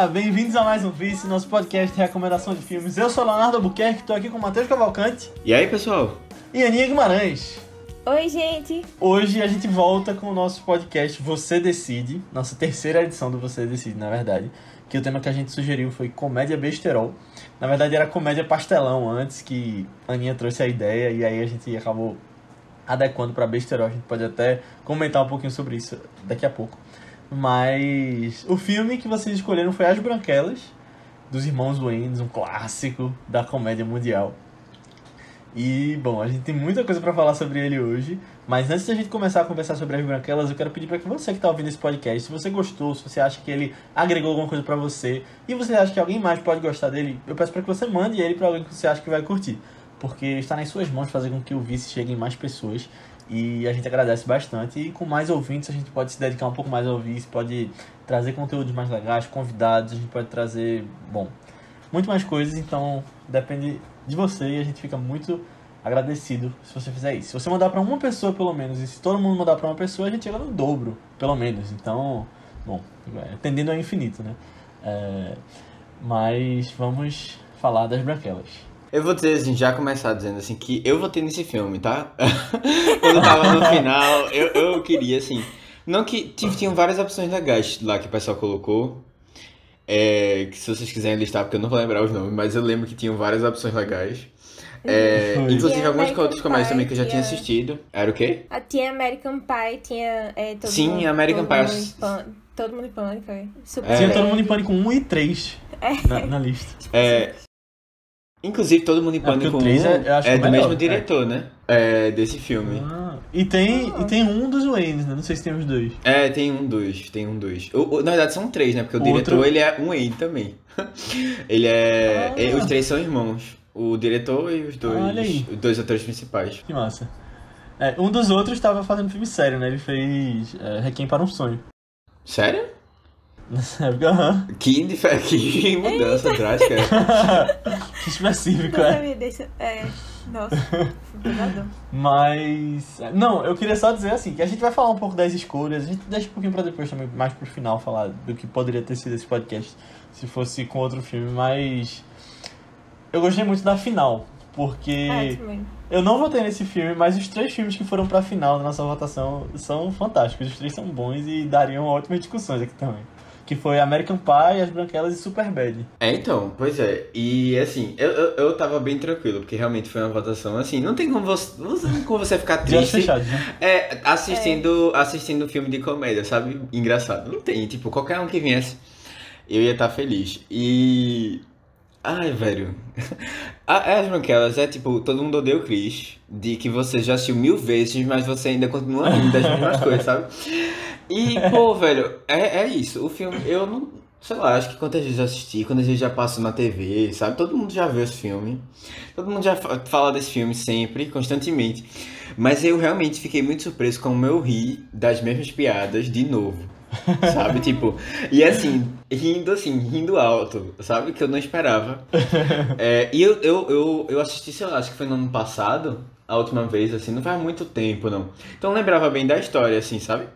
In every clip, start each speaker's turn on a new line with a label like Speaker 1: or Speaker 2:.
Speaker 1: Olá, bem-vindos a mais um Vice, nosso podcast de recomendação de filmes. Eu sou Leonardo Albuquerque, estou aqui com o Matheus Cavalcante
Speaker 2: E aí, pessoal?
Speaker 1: e Aninha Guimarães.
Speaker 3: Oi, gente.
Speaker 1: Hoje a gente volta com o nosso podcast Você Decide, nossa terceira edição do Você Decide, na verdade. Que o tema que a gente sugeriu foi comédia besterol. Na verdade era comédia pastelão antes que a Aninha trouxe a ideia e aí a gente acabou adequando para besterol. A gente pode até comentar um pouquinho sobre isso daqui a pouco. Mas o filme que vocês escolheram foi As Branquelas, dos Irmãos Wayans, um clássico da comédia mundial. E, bom, a gente tem muita coisa pra falar sobre ele hoje, mas antes da gente começar a conversar sobre as branquelas, eu quero pedir para que você que tá ouvindo esse podcast, se você gostou, se você acha que ele agregou alguma coisa pra você, e você acha que alguém mais pode gostar dele, eu peço para que você mande ele pra alguém que você acha que vai curtir, porque está nas suas mãos fazer com que o Vice chegue em mais pessoas, e a gente agradece bastante, e com mais ouvintes a gente pode se dedicar um pouco mais ao Vice, pode trazer conteúdos mais legais, convidados, a gente pode trazer, bom, muito mais coisas, então depende de você e a gente fica muito agradecido se você fizer isso. Se você mandar para uma pessoa pelo menos, e se todo mundo mandar para uma pessoa, a gente chega no dobro, pelo menos. Então, bom, é, tendendo ao infinito, né? É, mas vamos falar das branquelas.
Speaker 2: Eu vou dizer assim, já começar dizendo assim, que eu votei nesse filme, tá? Quando tava no final, eu, eu queria, assim. Não que tinham várias opções legais lá que o pessoal colocou. É, que se vocês quiserem listar, porque eu não vou lembrar os nomes, mas eu lembro que tinham várias opções legais. É, inclusive
Speaker 3: American
Speaker 2: outros comédias também que eu já tinha assistido. Era o quê?
Speaker 3: Ah, Tinha American Pie, tinha. É, todo
Speaker 2: Sim,
Speaker 3: mundo,
Speaker 2: American
Speaker 3: todo
Speaker 2: Pie.
Speaker 3: Mundo todo mundo em pânico. Super
Speaker 2: É.
Speaker 1: Tinha todo mundo em pânico 1 e 3
Speaker 3: É.
Speaker 1: na, na lista.
Speaker 2: É, inclusive, Todo Mundo em Pânico
Speaker 1: o três
Speaker 2: 1
Speaker 1: é- eu acho
Speaker 2: é
Speaker 1: o
Speaker 2: do
Speaker 1: melhor,
Speaker 2: mesmo
Speaker 1: é.
Speaker 2: diretor, né? É, desse filme.
Speaker 1: Ah, e, tem, e tem um dos Waynes, né? Não sei se tem os dois.
Speaker 2: É, tem um, dois, tem um, dois. O- o- na verdade são três, né? Porque o,
Speaker 1: O
Speaker 2: diretor,
Speaker 1: outro-
Speaker 2: ele é um ele também. ele é...
Speaker 1: Ah.
Speaker 2: é, Os três são irmãos. O diretor e os dois, os dois atores principais.
Speaker 1: Que massa. É, um dos outros estava fazendo filme sério, né? Ele fez é, Requiem para um Sonho.
Speaker 2: Sério?
Speaker 1: Nessa época, aham.
Speaker 2: Que, dif- que mudança drástica.
Speaker 1: Que específico,
Speaker 3: Não
Speaker 1: é.
Speaker 3: sabia desse. É. Nossa, pesadão.
Speaker 1: Mas. Não, eu queria só dizer assim, que a gente vai falar um pouco das escolhas, a gente deixa um pouquinho pra depois também, mais pro final, falar do que poderia ter sido esse podcast se fosse com outro filme, mas. Eu gostei muito da final, porque.
Speaker 3: É, também.
Speaker 1: Eu não votei nesse filme, mas os três filmes que foram pra final da nossa votação são fantásticos. Os três são bons e dariam ótimas discussões aqui também. Que foi American Pie, As Branquelas e Superbad.
Speaker 2: É, então, pois é. E assim, eu, eu, eu tava bem tranquilo, porque realmente foi uma votação assim, não tem como você, não tem como você ficar triste.
Speaker 1: fechados, né?
Speaker 2: É, assistindo, assistindo filme de comédia, sabe? Engraçado. Não tem, tipo, qualquer um que viesse, eu ia estar feliz. E. Ai, velho. A- As Branquelas é tipo, todo mundo odeia o Chris, de que você já assistiu mil vezes, mas você ainda continua rindo das mesmas coisas, sabe? E, pô, velho, é, é isso. O filme, eu não. Sei lá, acho que quantas vezes eu assisti, quantas vezes já passou na TV, sabe? Todo mundo já viu esse filme. Todo mundo já fa- fala desse filme sempre, constantemente. Mas eu realmente fiquei muito surpreso como eu ri das mesmas piadas de novo. Sabe? tipo, e assim, rindo assim, rindo alto, sabe? Que eu não esperava. É, e eu, eu, eu, eu assisti, sei lá, acho que foi no ano passado, a última vez, assim, não faz muito tempo, não. Então eu lembrava bem da história, assim, sabe?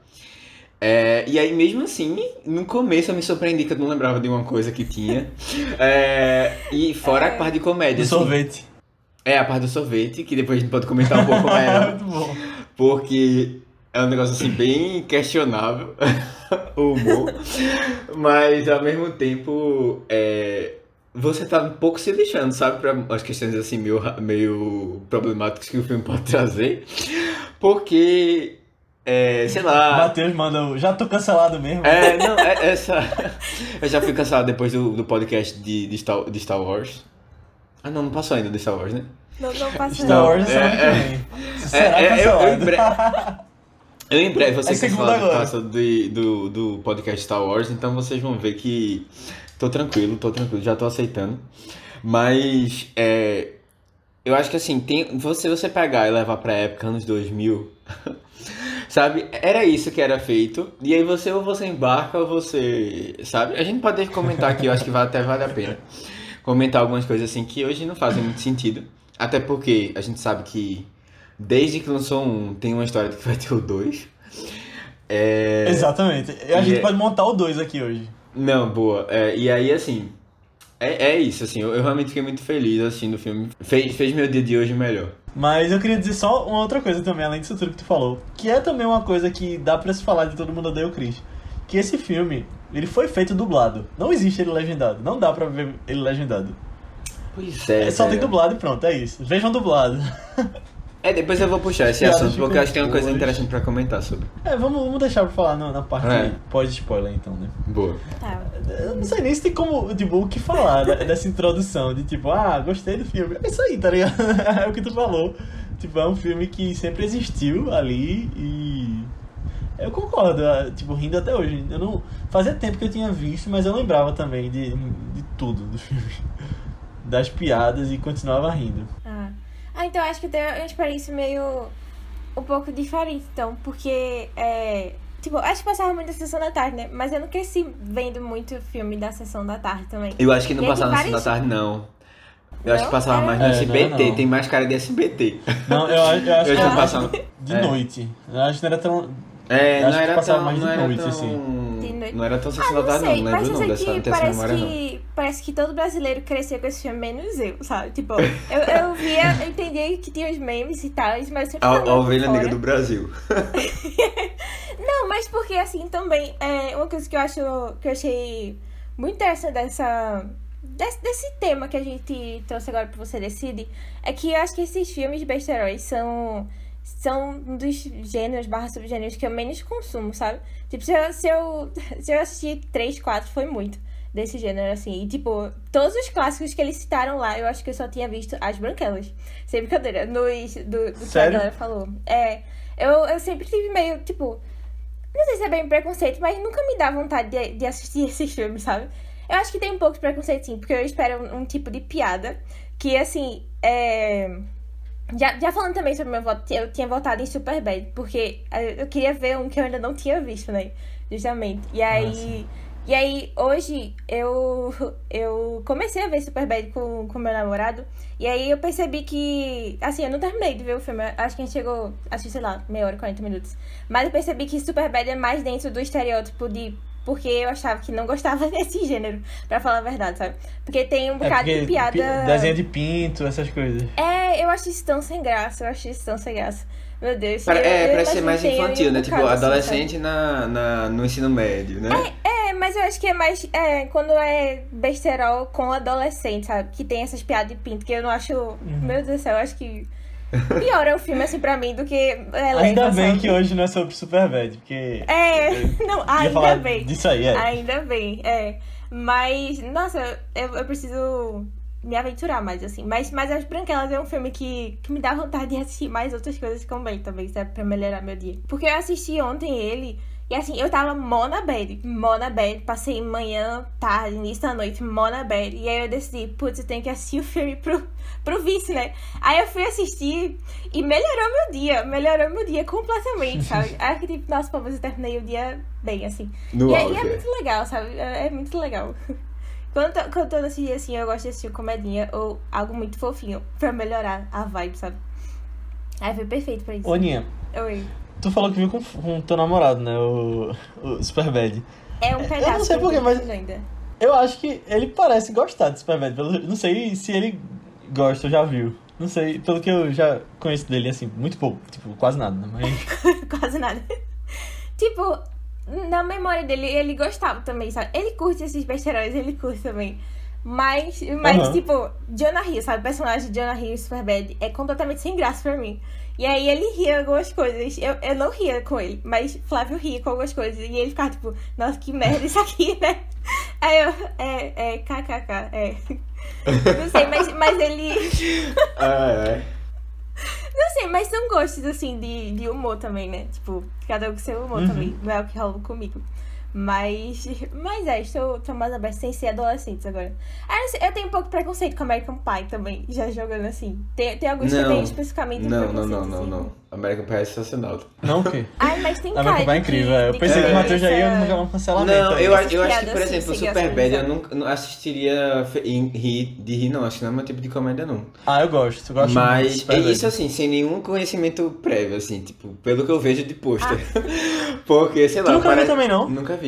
Speaker 2: É, e aí, mesmo assim, no começo eu me surpreendi que eu não lembrava de uma coisa que tinha. É, e fora a parte de comédia.
Speaker 1: De
Speaker 2: assim.
Speaker 1: sorvete.
Speaker 2: É, a parte do sorvete, que depois a gente pode comentar um pouco é ela.
Speaker 1: Muito bom.
Speaker 2: Porque é um negócio assim bem questionável o humor. Mas ao mesmo tempo é, você tá um pouco se deixando, sabe? Para as questões assim meio, meio problemáticas que o filme pode trazer. Porque, é, sei lá.
Speaker 1: Matheus manda. Já tô cancelado mesmo.
Speaker 2: É, não, é essa. Eu já fui cancelado depois do, do podcast de, de, Star, de Star Wars. Ah, não, não passou ainda de Star Wars, né?
Speaker 3: Não, não passa
Speaker 1: Star. Wars
Speaker 2: é,
Speaker 1: é,
Speaker 2: é.
Speaker 1: será
Speaker 2: É, é, eu- eu
Speaker 1: cancelado.
Speaker 2: em breve- Eu em breve vou ser
Speaker 1: É segunda
Speaker 2: cancelado por
Speaker 1: agora.
Speaker 2: causa do, do, do podcast Star Wars, então vocês vão ver que tô tranquilo, tô tranquilo, já tô aceitando. Mas é, eu acho que assim, tem, você, você pegar e levar pra época, anos 2000, sabe? Era isso que era feito. E aí você ou você embarca ou você, sabe? A gente pode comentar aqui, eu acho que vai, até vale a pena. Comentar algumas coisas assim que hoje não fazem muito sentido. Até porque a gente sabe que desde que lançou um, tem uma história que vai ter o dois. É...
Speaker 1: Exatamente. A
Speaker 2: E
Speaker 1: gente
Speaker 2: é-
Speaker 1: pode montar o 2 aqui hoje.
Speaker 2: Não, boa. É, e aí, assim, é, é isso, assim, eu, eu realmente fiquei muito feliz assistindo o filme. Fez, fez meu dia de hoje melhor.
Speaker 1: Mas eu queria dizer só uma outra coisa também, além disso tudo que tu falou. Que é também uma coisa que dá pra se falar de Todo Mundo Odeia o Chris. Que esse filme, ele foi feito dublado. Não existe ele legendado. Não dá pra ver ele legendado.
Speaker 2: Pois é.
Speaker 1: É, só tem dublado e pronto, é isso. Vejam dublado.
Speaker 2: É, depois eu vou puxar esse
Speaker 1: Piadas
Speaker 2: assunto, porque eu acho que tem uma coisa interessante pra comentar sobre.
Speaker 1: É, vamos, vamos deixar pra falar na, na parte
Speaker 2: É.
Speaker 1: pós-spoiler então, né?
Speaker 2: Boa.
Speaker 3: Tá.
Speaker 1: Eu não sei nem se tem como, tipo, o que falar né, dessa introdução, de tipo, ah, gostei do filme. É isso aí, tá ligado? É o que tu falou. Tipo, é um filme que sempre existiu ali e. Eu concordo, ah, tipo, rindo até hoje. Eu não. Fazia tempo que eu tinha visto, mas eu lembrava também de, de tudo do filme. Das piadas e continuava rindo.
Speaker 3: Ah. Ah, então acho que tem uma experiência meio. um pouco diferente, então, porque. É, tipo, acho que passava muito na sessão da tarde, né? Mas eu não cresci vendo muito filme da sessão da tarde também.
Speaker 2: Eu acho que não
Speaker 3: E
Speaker 2: passava na sessão da tarde, não. Eu acho
Speaker 3: Não?
Speaker 2: que passava
Speaker 3: É.
Speaker 2: mais no
Speaker 1: É,
Speaker 2: SBT,
Speaker 1: não não.
Speaker 2: tem mais cara de SBT.
Speaker 1: Não, eu, acho- eu acho
Speaker 2: Eu
Speaker 1: que era
Speaker 2: passava-
Speaker 1: de
Speaker 2: é.
Speaker 1: noite. Eu acho que não era tão.
Speaker 2: É,
Speaker 1: Eu
Speaker 2: não
Speaker 1: acho que
Speaker 2: era
Speaker 1: passava
Speaker 2: tão.
Speaker 1: mais de
Speaker 2: não era
Speaker 1: noite,
Speaker 2: tão.
Speaker 1: assim.
Speaker 3: De noite.
Speaker 2: Não era tão
Speaker 3: Ah,
Speaker 2: sessão da
Speaker 3: não sei,
Speaker 2: não. Não
Speaker 3: mas
Speaker 2: lembro
Speaker 3: eu
Speaker 2: não dessa,
Speaker 3: que
Speaker 2: dessa
Speaker 3: parece,
Speaker 2: memória, não.
Speaker 3: que parece que todo brasileiro cresceu com esse filme, menos eu, sabe? Tipo, eu, eu via, eu entendia que tinha os memes e tal, mas eu sempre
Speaker 2: A, a ovelha negra do Brasil.
Speaker 3: Não, mas porque assim também, é uma coisa que eu acho que eu achei muito interessante dessa desse, desse tema que a gente trouxe agora pra você decide, é que eu acho que esses filmes de besteróis são são um dos gêneros barra subgêneros que eu menos consumo, sabe? Tipo, se eu, se eu, se eu assistir 3, 4, foi muito desse gênero, assim. E, tipo, todos os clássicos que eles citaram lá, eu acho que eu só tinha visto As Branquelas. Sem brincadeira, nos, do, do que a galera falou. É, eu, eu sempre tive meio, tipo... Não sei se é bem preconceito, mas nunca me dá vontade de, de assistir esses filmes, sabe? Eu acho que tem um pouco de preconceito, sim, porque eu espero um, um tipo de piada que, assim, é... Já, já falando também sobre meu voto, eu tinha votado em Superbad, porque eh, eu queria ver um que eu ainda não tinha visto, né? Justamente. E aí...
Speaker 1: sim.
Speaker 3: e aí, hoje, eu, eu comecei a ver Superbad com, com meu namorado. E aí eu percebi que. Assim, eu não terminei de ver o filme. Acho que a gente chegou. Acho sei lá, meia hora, 40 minutos. Mas eu percebi que Superbad é mais dentro do estereótipo de. Porque eu achava que não gostava desse gênero, pra falar a verdade, sabe? Porque tem um
Speaker 1: É
Speaker 3: bocado
Speaker 1: porque
Speaker 3: de piada.
Speaker 1: pi- desenho de pinto, essas coisas.
Speaker 3: É, eu acho isso tão sem graça. Eu acho isso tão sem graça. Meu Deus. Eu-
Speaker 2: é,
Speaker 3: eu
Speaker 2: parece ser mais
Speaker 3: um
Speaker 2: infantil, né? Tipo,
Speaker 3: bocado assim,
Speaker 2: adolescente na, na, no ensino médio, né?
Speaker 3: É, mas eu acho que é mais é, quando é besterol com adolescente, sabe? Que tem essas piadas de pinto, que eu não acho.
Speaker 1: Uhum.
Speaker 3: Meu Deus do céu, eu acho que piora o filme assim pra mim do que é,
Speaker 1: Ainda bem
Speaker 3: sabe?
Speaker 1: que hoje não é sobre Superbad, porque.
Speaker 3: É, não, ainda bem.
Speaker 1: disso aí, é.
Speaker 3: Ainda bem, é. Mas, nossa, eu, eu preciso me aventurar mais, assim. Mas, mas As Branquelas é um filme que, que me dá vontade de assistir mais outras coisas também, também, sabe? Pra melhorar meu dia. Porque eu assisti ontem ele. E assim, eu tava mona bad, mona bad, passei manhã, tarde, início da noite, mona bad. E aí eu decidi, putz, eu tenho que assistir o filme pro, pro vice, né? Aí eu fui assistir e melhorou meu dia, melhorou meu dia completamente, sabe? Aí fiquei tipo, nossa, pô, mas eu terminei o dia bem, assim.
Speaker 2: No
Speaker 3: e, é- e é
Speaker 2: é.
Speaker 3: muito legal, sabe? É, é muito legal. Quando, eu tô- quando tô nesse dia assim, eu gosto de assistir comedinha ou algo muito fofinho pra melhorar a vibe, sabe? Aí foi perfeito pra isso.
Speaker 1: Ô, Ninha,
Speaker 3: Oi.
Speaker 1: Tu falou que viu com, com teu namorado, né? O, o Superbad.
Speaker 3: É um pedaço
Speaker 1: não sei
Speaker 3: eu
Speaker 1: porquê, mas-
Speaker 3: ainda.
Speaker 1: Eu acho que ele parece gostar de Superbad. pelo- Não sei se ele gosta ou já viu. Não sei, pelo que eu já conheço dele, assim, muito pouco. Tipo, quase nada, né? Mas.
Speaker 3: Quase nada. tipo, na memória dele, ele gostava também, sabe? Ele curte esses besteróis, ele curte também. Mas, mas
Speaker 1: Aham.
Speaker 3: tipo, Jonah Hill, sabe? O personagem de Jonah Hill Superbad é completamente sem graça pra mim. E aí ele ria algumas coisas. Eu, eu não ria com ele, mas Flávio ria com algumas coisas. E ele ficava tipo, nossa, que merda isso aqui, né? Aí eu, é, é, kkk, é. Não sei, mas, mas ele.
Speaker 2: Ah, é.
Speaker 3: Não sei, mas são gostos, assim, de, de humor também, né? Tipo, cada um com seu humor
Speaker 1: Uhum.
Speaker 3: também. Não é o que rola comigo. Mas, mas é, estou, estou mais aberta sem ser adolescentes agora. Ah, eu, tenho um pouco de preconceito com American Pie também, já jogando assim. Tem, tem alguns que eu
Speaker 2: Não.
Speaker 3: tenho especificamente
Speaker 2: Não, não,
Speaker 3: preconceito,
Speaker 2: não, não,
Speaker 3: assim.
Speaker 2: não. American Pie é sensacional.
Speaker 1: Não o quê?
Speaker 3: Ai, mas tem
Speaker 1: American Pie é incrível. é. Eu pensei que o. Matheus já ia jogar um cancelamento.
Speaker 2: Não, eu, eu acho que, por
Speaker 3: assim,
Speaker 2: exemplo,
Speaker 3: sem
Speaker 2: Superbad eu não, não assistiria fe- em rir, de rir, não. Acho que não é meu tipo de comédia, não.
Speaker 1: Ah, eu gosto. Eu gosto
Speaker 2: Mas é isso assim, sem nenhum conhecimento prévio, assim, tipo, pelo que eu vejo de pôster. Porque, sei lá,
Speaker 1: Tu nunca
Speaker 2: parece-
Speaker 1: também, não?
Speaker 2: Nunca vi.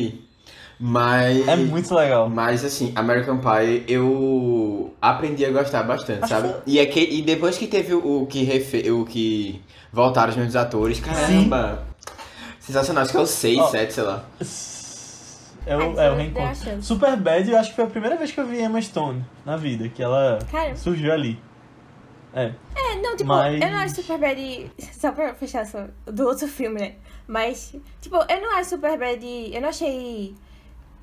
Speaker 2: Mas.
Speaker 1: É muito legal.
Speaker 2: Mas assim, American Pie eu aprendi a gostar bastante,
Speaker 1: Acho
Speaker 2: sabe? E, é que, e depois que teve o, o que refe, o que voltaram os mesmos atores, caramba! Sensacional, acho que é o 6,
Speaker 1: Ó.
Speaker 2: 7, sei lá.
Speaker 1: É o, é o reencontro. Super Bad, eu acho que foi a primeira vez que eu vi Emma Stone na vida, que ela
Speaker 3: Cara.
Speaker 1: surgiu ali. É.
Speaker 3: É, não, tipo,
Speaker 1: Mas-
Speaker 3: eu não acho Superbad. Só pra fechar só, do outro filme, né? Mas, tipo, eu não acho Superbad. Eu não achei.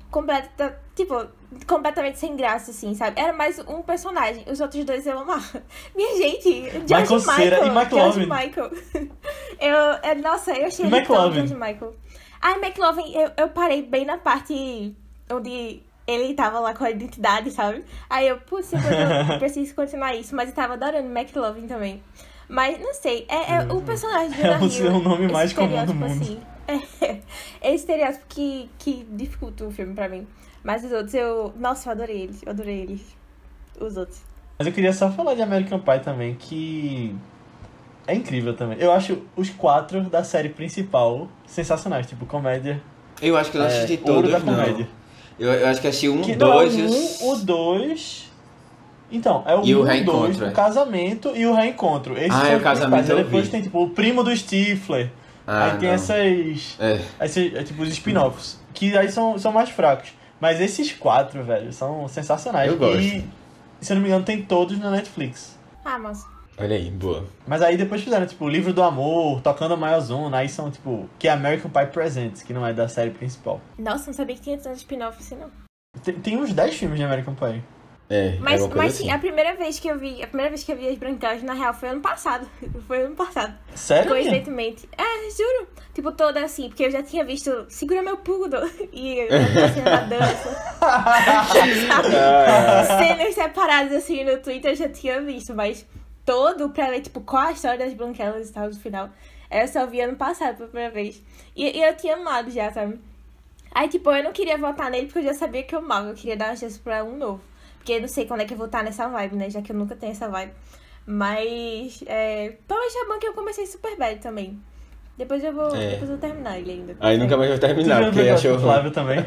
Speaker 3: Completa, tipo, completamente sem graça, assim, sabe? Era mais um personagem. Os outros dois eu amava. Minha gente, George
Speaker 1: Michael Cera e
Speaker 3: Michael.
Speaker 1: McLovin.
Speaker 3: George Michael. Eu, é, nossa, eu achei ele tão. George Michael. Ai, McLovin, eu, eu parei bem na parte onde ele tava lá com a identidade, sabe? Aí eu, putz, eu eu preciso continuar isso, mas eu tava adorando McLovin também. Mas, não sei, é, é o personagem do
Speaker 1: É o
Speaker 3: Jonah
Speaker 1: seu
Speaker 3: Hill,
Speaker 1: nome
Speaker 3: esse
Speaker 1: mais comum do mundo.
Speaker 3: Assim, é, é estereótipo que, que dificulta o filme pra mim. Mas os outros, eu... Nossa, eu adorei eles, eu adorei eles. Os outros.
Speaker 1: Mas eu queria só falar de American Pie também, que é incrível também. Eu acho os quatro da série principal sensacionais, tipo comédia.
Speaker 2: Eu acho que eu não assisti
Speaker 1: é,
Speaker 2: todos,
Speaker 1: da
Speaker 2: não.
Speaker 1: comédia.
Speaker 2: Eu, eu acho que assisti um,
Speaker 1: Que
Speaker 2: dois
Speaker 1: não, é um, o dois. Então, é o
Speaker 2: E o
Speaker 1: um, o
Speaker 2: reencontro,
Speaker 1: dois,
Speaker 2: é.
Speaker 1: o casamento e o reencontro. Esses
Speaker 2: Ah,
Speaker 1: são
Speaker 2: é,
Speaker 1: os
Speaker 2: o casamento eu
Speaker 1: depois
Speaker 2: vi.
Speaker 1: tem tipo o primo do Stifler.
Speaker 2: Ah,
Speaker 1: aí tem
Speaker 2: não.
Speaker 1: essas.
Speaker 2: É.
Speaker 1: Esses, é, tipo os spin-offs. Que aí são, são mais fracos. Mas esses quatro, velho, são sensacionais.
Speaker 2: Eu gosto.
Speaker 1: E, se eu não me engano, tem todos na Netflix.
Speaker 3: Ah, mas...
Speaker 2: Olha aí, boa.
Speaker 1: Mas aí depois fizeram, tipo, o Livro do Amor, Tocando a Maiozona, aí são, tipo, que é American Pie Presents, que não é da série principal.
Speaker 3: Nossa, não sabia que tinha tanto spin-off assim, não.
Speaker 1: Tem, tem uns 10 filmes de American Pie.
Speaker 2: É,
Speaker 3: Mas,
Speaker 2: é uma coisa
Speaker 3: mas sim,
Speaker 2: assim.
Speaker 3: a primeira vez que eu vi, a primeira vez que eu vi as Brancas, na real, foi ano passado. Foi ano passado.
Speaker 1: Sério?
Speaker 3: Coincidentemente. É, juro. Tipo, toda assim, porque eu já tinha visto Segura Meu Pudo e a cena da dança. Cenas separadas assim no Twitter eu já tinha visto, mas todo pra ver, tipo, qual a história das branquelas e tal no final. Eu só vi ano passado pela primeira vez. E, e eu tinha amado já, sabe? Aí, tipo, eu não queria votar nele porque eu já sabia que eu amava. Eu queria dar uma chance pra um novo. Porque eu não sei quando é que eu vou estar nessa vibe, né? Já que eu nunca tenho essa vibe. Mas, é... Talvez é bom que eu comecei super bad também. Depois eu vou,
Speaker 2: É.
Speaker 3: depois eu vou terminar ele ainda.
Speaker 2: Aí nunca mais
Speaker 1: Tu
Speaker 2: terminar, porque achou.
Speaker 1: Flávio também.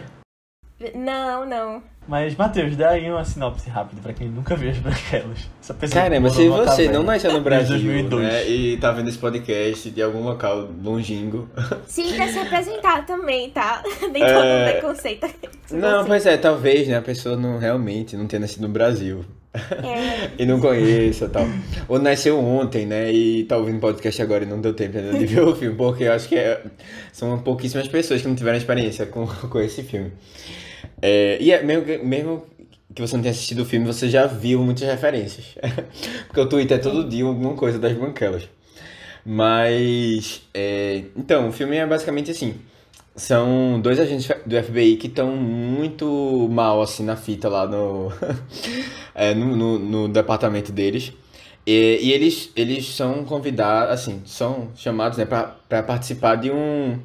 Speaker 3: Não, não.
Speaker 1: Mas, Matheus, dá aí uma sinopse rápida pra quem nunca viu as branquelas. Essa pessoa
Speaker 2: Caramba, se você não nasceu no
Speaker 1: em
Speaker 2: Brasil
Speaker 1: 2002.
Speaker 2: né, e tá vendo esse podcast de algum local longínquo.
Speaker 3: Sim, quer se apresentar também, tá? Nem
Speaker 2: É.
Speaker 3: todo mundo preconceito.
Speaker 2: Não,
Speaker 3: Assim,
Speaker 2: pois é, talvez, né, a pessoa não realmente não tenha nascido no Brasil.
Speaker 3: é,
Speaker 2: E não conheça e tal. Ou nasceu ontem, né? E tá ouvindo podcast agora e não deu tempo ainda de ver o filme, porque eu acho que é- são pouquíssimas pessoas que não tiveram experiência com, com esse filme. É, e é, mesmo, mesmo que você não tenha assistido o filme, você já viu muitas referências. porque o Twitter é todo dia alguma coisa das branquelas. Mas. é, então, o filme é basicamente assim. São dois agentes do FBI que estão muito mal assim na fita lá no, é, no, no, no departamento deles. E, e eles, eles são convidados, assim, são chamados né, para participar de um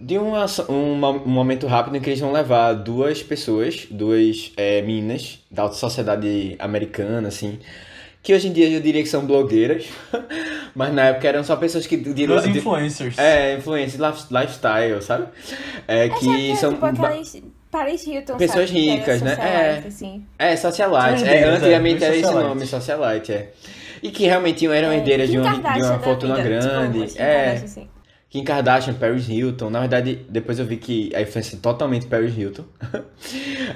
Speaker 2: de um, aç- um, um momento rápido em que eles vão levar duas pessoas, duas é, meninas da alta sociedade americana, assim, que hoje em dia eu diria que são blogueiras, mas na época eram só pessoas que... De,
Speaker 1: Duas
Speaker 2: de-
Speaker 1: influencers.
Speaker 2: é, influência, life- lifestyle, sabe? É, que são...
Speaker 3: tipo aquelas Paris Hilton,
Speaker 2: Pessoas
Speaker 3: sabe?
Speaker 2: Ricas, né? É.
Speaker 3: Assim.
Speaker 2: É, socialite. É,
Speaker 1: herdeiras,
Speaker 2: antigamente
Speaker 1: é,
Speaker 2: era esse nome, socialite, é. E que realmente eram
Speaker 3: É,
Speaker 2: herdeiras de uma, de uma fortuna
Speaker 3: vida,
Speaker 2: grande.
Speaker 3: Tipo,
Speaker 2: é,
Speaker 3: assim.
Speaker 2: Kim Kardashian, Paris Hilton. Na verdade, depois eu vi que a influência é totalmente Paris Hilton.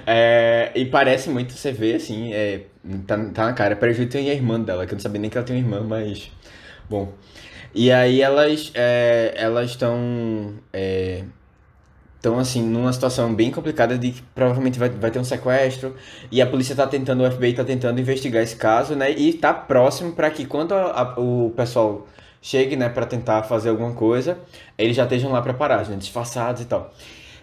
Speaker 2: É, e parece muito, você vê, assim, é, tá, tá na cara. Paris Hilton e a irmã dela, que eu não sabia nem que ela tem uma irmã, mas... Bom. E aí elas é, elas estão... É, estão, assim, numa situação bem complicada de que provavelmente vai, vai ter um sequestro. E a polícia tá tentando, o FBI tá tentando investigar esse caso, né? E tá próximo para que quando a- a- o pessoal chegue, né, para tentar fazer alguma coisa, eles já estejam lá preparados, né, disfarçados e tal.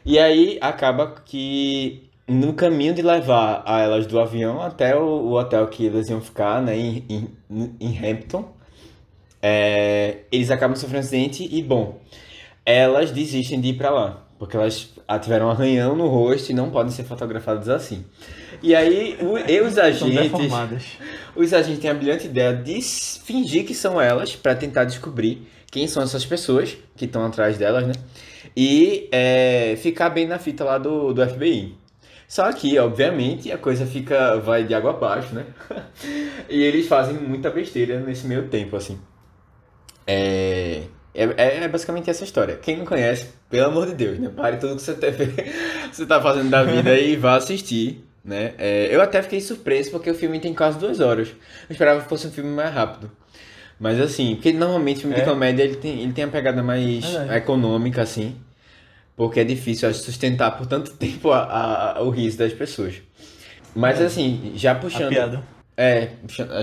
Speaker 2: E aí acaba que no caminho de levar a elas do avião até o, o hotel que eles iam ficar, né, em, em, em Hampton, é, eles acabam sofrendo um acidente e, bom, elas desistem de ir pra lá, porque elas tiveram um arranhão no rosto e não podem ser fotografadas assim. E aí, o, e os agentes, os agentes têm a brilhante ideia de fingir que são elas para tentar descobrir quem são essas pessoas que estão atrás delas, né? e é, ficar bem na fita lá do, do FBI. Só que, obviamente, a coisa fica vai de água abaixo, né? e eles fazem muita besteira nesse meio tempo, assim. É, é, é basicamente essa história. Quem não conhece, pelo amor de Deus, né? Pare tudo que você, tá, você tá fazendo da vida e vá assistir, né? É, eu até fiquei surpreso porque o filme tem quase duas horas. Eu esperava que fosse um filme mais rápido. Mas assim, porque normalmente filme de
Speaker 1: É?
Speaker 2: comédia ele tem, ele tem a pegada mais
Speaker 1: Verdade.
Speaker 2: econômica, assim. Porque é difícil acho, sustentar por tanto tempo a, a- o riso das pessoas. Mas
Speaker 1: É.
Speaker 2: assim, já
Speaker 1: A
Speaker 2: puxando.
Speaker 1: piada.
Speaker 2: É,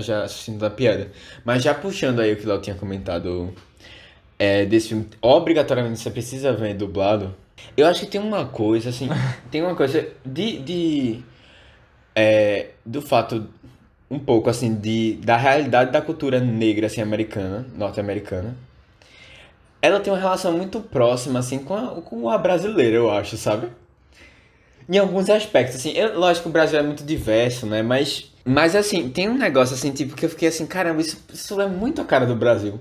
Speaker 2: já assistindo da piada. Mas já puxando aí o que o Léo tinha comentado é, desse filme, obrigatoriamente você precisa ver dublado. Eu acho que tem uma coisa, assim, tem uma coisa de, de é, do fato um pouco assim de da realidade da cultura negra assim americana, norte-americana. Ela tem uma relação muito próxima assim com a, com a brasileira, eu acho, sabe? Em alguns aspectos, assim, eu, lógico que o Brasil é muito diverso, né? Mas, mas assim, tem um negócio assim, tipo, que eu fiquei assim, caramba, isso, isso é muito a cara do Brasil.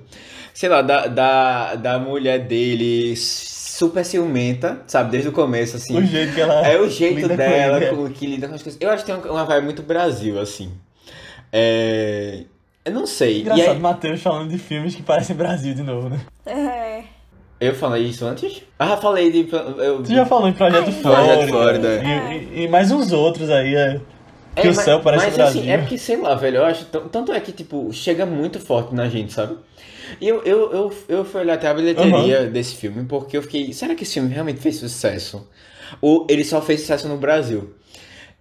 Speaker 2: Sei lá, da, da, da mulher dele super ciumenta, sabe, desde o começo, assim.
Speaker 1: O jeito que ela.
Speaker 2: É o jeito
Speaker 1: com
Speaker 2: dela
Speaker 1: ele, é.
Speaker 2: com, que lida com as coisas. Eu acho que tem uma, vibe muito Brasil, assim. É... Eu não sei. E
Speaker 1: Engraçado,
Speaker 2: aí,
Speaker 1: Matheus falando de filmes que parecem Brasil de novo, né?
Speaker 3: É.
Speaker 2: eu falei isso antes? Ah, falei de. Eu...
Speaker 1: Tu já falou em Projeto
Speaker 3: Ai,
Speaker 1: Flórida.
Speaker 2: Projeto Flórida.
Speaker 1: E, e- e mais uns outros aí, é. Que
Speaker 2: É,
Speaker 1: o
Speaker 2: mas-
Speaker 1: céu parece
Speaker 2: mas,
Speaker 1: Brasil.
Speaker 2: assim, é porque, sei lá, velho, eu acho. Tanto é que, tipo, chega muito forte na gente, sabe? E eu, eu, eu, eu fui olhar até a bilheteria desse filme porque eu fiquei. Será que esse filme realmente fez sucesso? Ou ele só fez sucesso no Brasil?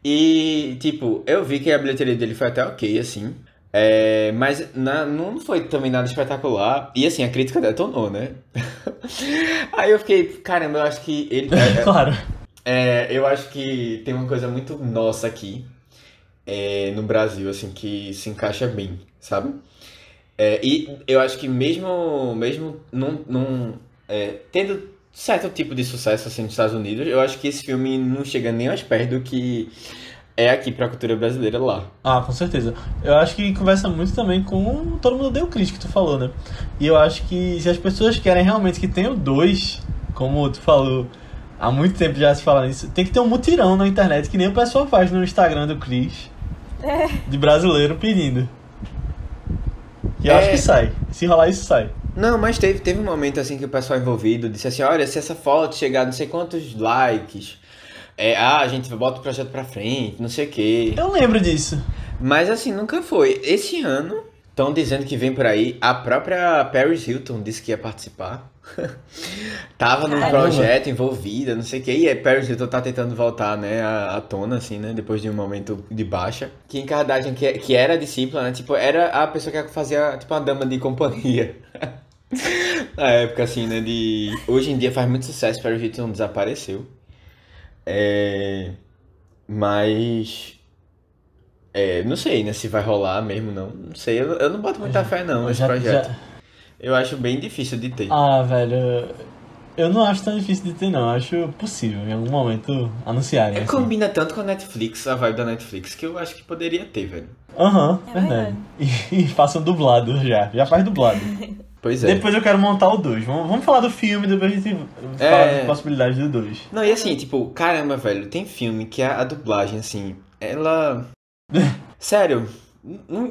Speaker 2: E, tipo, eu vi que a bilheteria dele foi até ok, assim. É, mas na- não foi também nada espetacular. E assim, a crítica detonou, né? Aí eu fiquei, caramba, eu acho que ele. é-
Speaker 1: claro.
Speaker 2: é, eu acho que tem uma coisa muito nossa aqui é, no Brasil, assim, que se encaixa bem, sabe? É, e eu acho que mesmo, mesmo num, num, é, tendo certo tipo de sucesso assim nos Estados Unidos, eu acho que esse filme não chega nem aos pés do que é aqui pra cultura brasileira lá.
Speaker 1: Ah, com certeza. Eu acho que conversa muito também com todo mundo deu Chris que tu falou, né? E eu acho que se as pessoas querem realmente que tenha o dois, como tu falou, há muito tempo já se fala nisso, tem que ter um mutirão na internet, que nem o pessoal faz no Instagram do Chris,
Speaker 3: É.
Speaker 1: de brasileiro pedindo. E eu
Speaker 2: É.
Speaker 1: acho que sai. Se rolar isso, sai.
Speaker 2: Não, mas teve, teve um momento assim que o pessoal envolvido disse assim, olha, se essa foto chegar não sei quantos likes, é, ah, a gente bota o projeto pra frente, não sei o quê.
Speaker 1: Eu lembro disso.
Speaker 2: Mas assim, nunca foi. Esse ano, estão dizendo que vem por aí. A própria Paris Hilton disse que ia participar. Tava num
Speaker 3: Caramba.
Speaker 2: projeto envolvida, não sei o que. E aí Paris Hilton tá tentando voltar, né, à, à tona, assim, né, depois de um momento de baixa. Kim Kardashian, que, que era discípula, né, tipo, era a pessoa que fazia, tipo, a dama de companhia. Na época, assim, né, de... Hoje em dia faz muito sucesso, Paris Hilton desapareceu. É... Mas... É, não sei, né, se vai rolar mesmo, não. Não sei, eu, eu não boto muita fé, não, nesse
Speaker 1: Já-
Speaker 2: projeto.
Speaker 1: já-
Speaker 2: Eu acho bem difícil de ter.
Speaker 1: Ah, velho. Eu não acho tão difícil de ter, não. Eu acho possível em algum momento anunciarem.
Speaker 2: É,
Speaker 1: assim.
Speaker 2: combina tanto com a Netflix, a vibe da Netflix, que eu acho que poderia ter, velho.
Speaker 1: Aham,
Speaker 3: É
Speaker 1: verdade. E, e façam dublado já. Já faz dublado.
Speaker 2: Pois é.
Speaker 1: Depois eu quero montar o 2. Vamos, vamos falar do filme, depois a gente
Speaker 2: É.
Speaker 1: fala das possibilidades do 2.
Speaker 2: Não, e assim, tipo, caramba, velho, tem filme que a, a dublagem, assim, ela. Sério,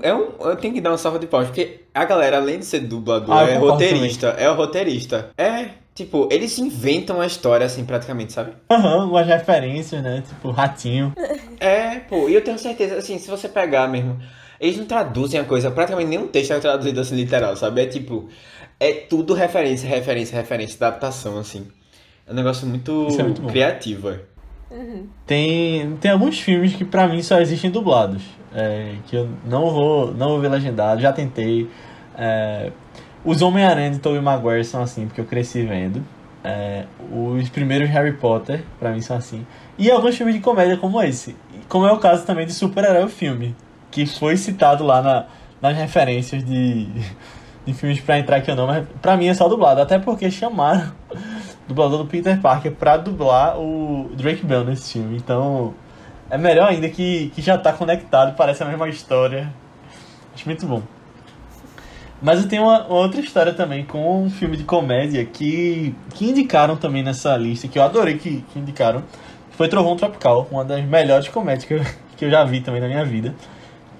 Speaker 2: é um, eu tenho que dar uma salva de palmas, porque a galera, além de ser dublador,
Speaker 1: Ah,
Speaker 2: é roteirista. É o roteirista. É, tipo, eles inventam a história, assim, praticamente, sabe?
Speaker 1: Aham, umas referências, né? Tipo, ratinho.
Speaker 2: É, pô, e eu tenho certeza, assim, se você pegar mesmo, eles não traduzem a coisa, praticamente nenhum texto é traduzido assim literal, sabe? É tipo, é tudo referência, referência, referência, adaptação, assim. É um negócio muito,
Speaker 1: é muito
Speaker 2: criativo, é.
Speaker 1: Tem, tem alguns filmes que pra mim só existem dublados. é, que eu não vou, não vou ver legendado, já tentei. É, os Homem-Aranha de Tobey Maguire são assim, porque eu cresci vendo. É, os primeiros Harry Potter, pra mim, são assim. E alguns filmes de comédia como esse. Como é o caso também de Super-Herói filme. Que foi citado lá na, nas referências de, de filmes pra entrar aqui ou não, mas pra mim é só dublado. Até porque chamaram dublador do Peter Parker pra dublar o Drake Bell nesse filme. Então é melhor ainda que, que já tá conectado, parece a mesma história. Acho muito bom. Mas eu tenho uma, uma outra história também com um filme de comédia que, que indicaram também nessa lista, que eu adorei que, que indicaram. Foi Trovão Tropical, uma das melhores comédias que eu, que eu já vi também na minha vida.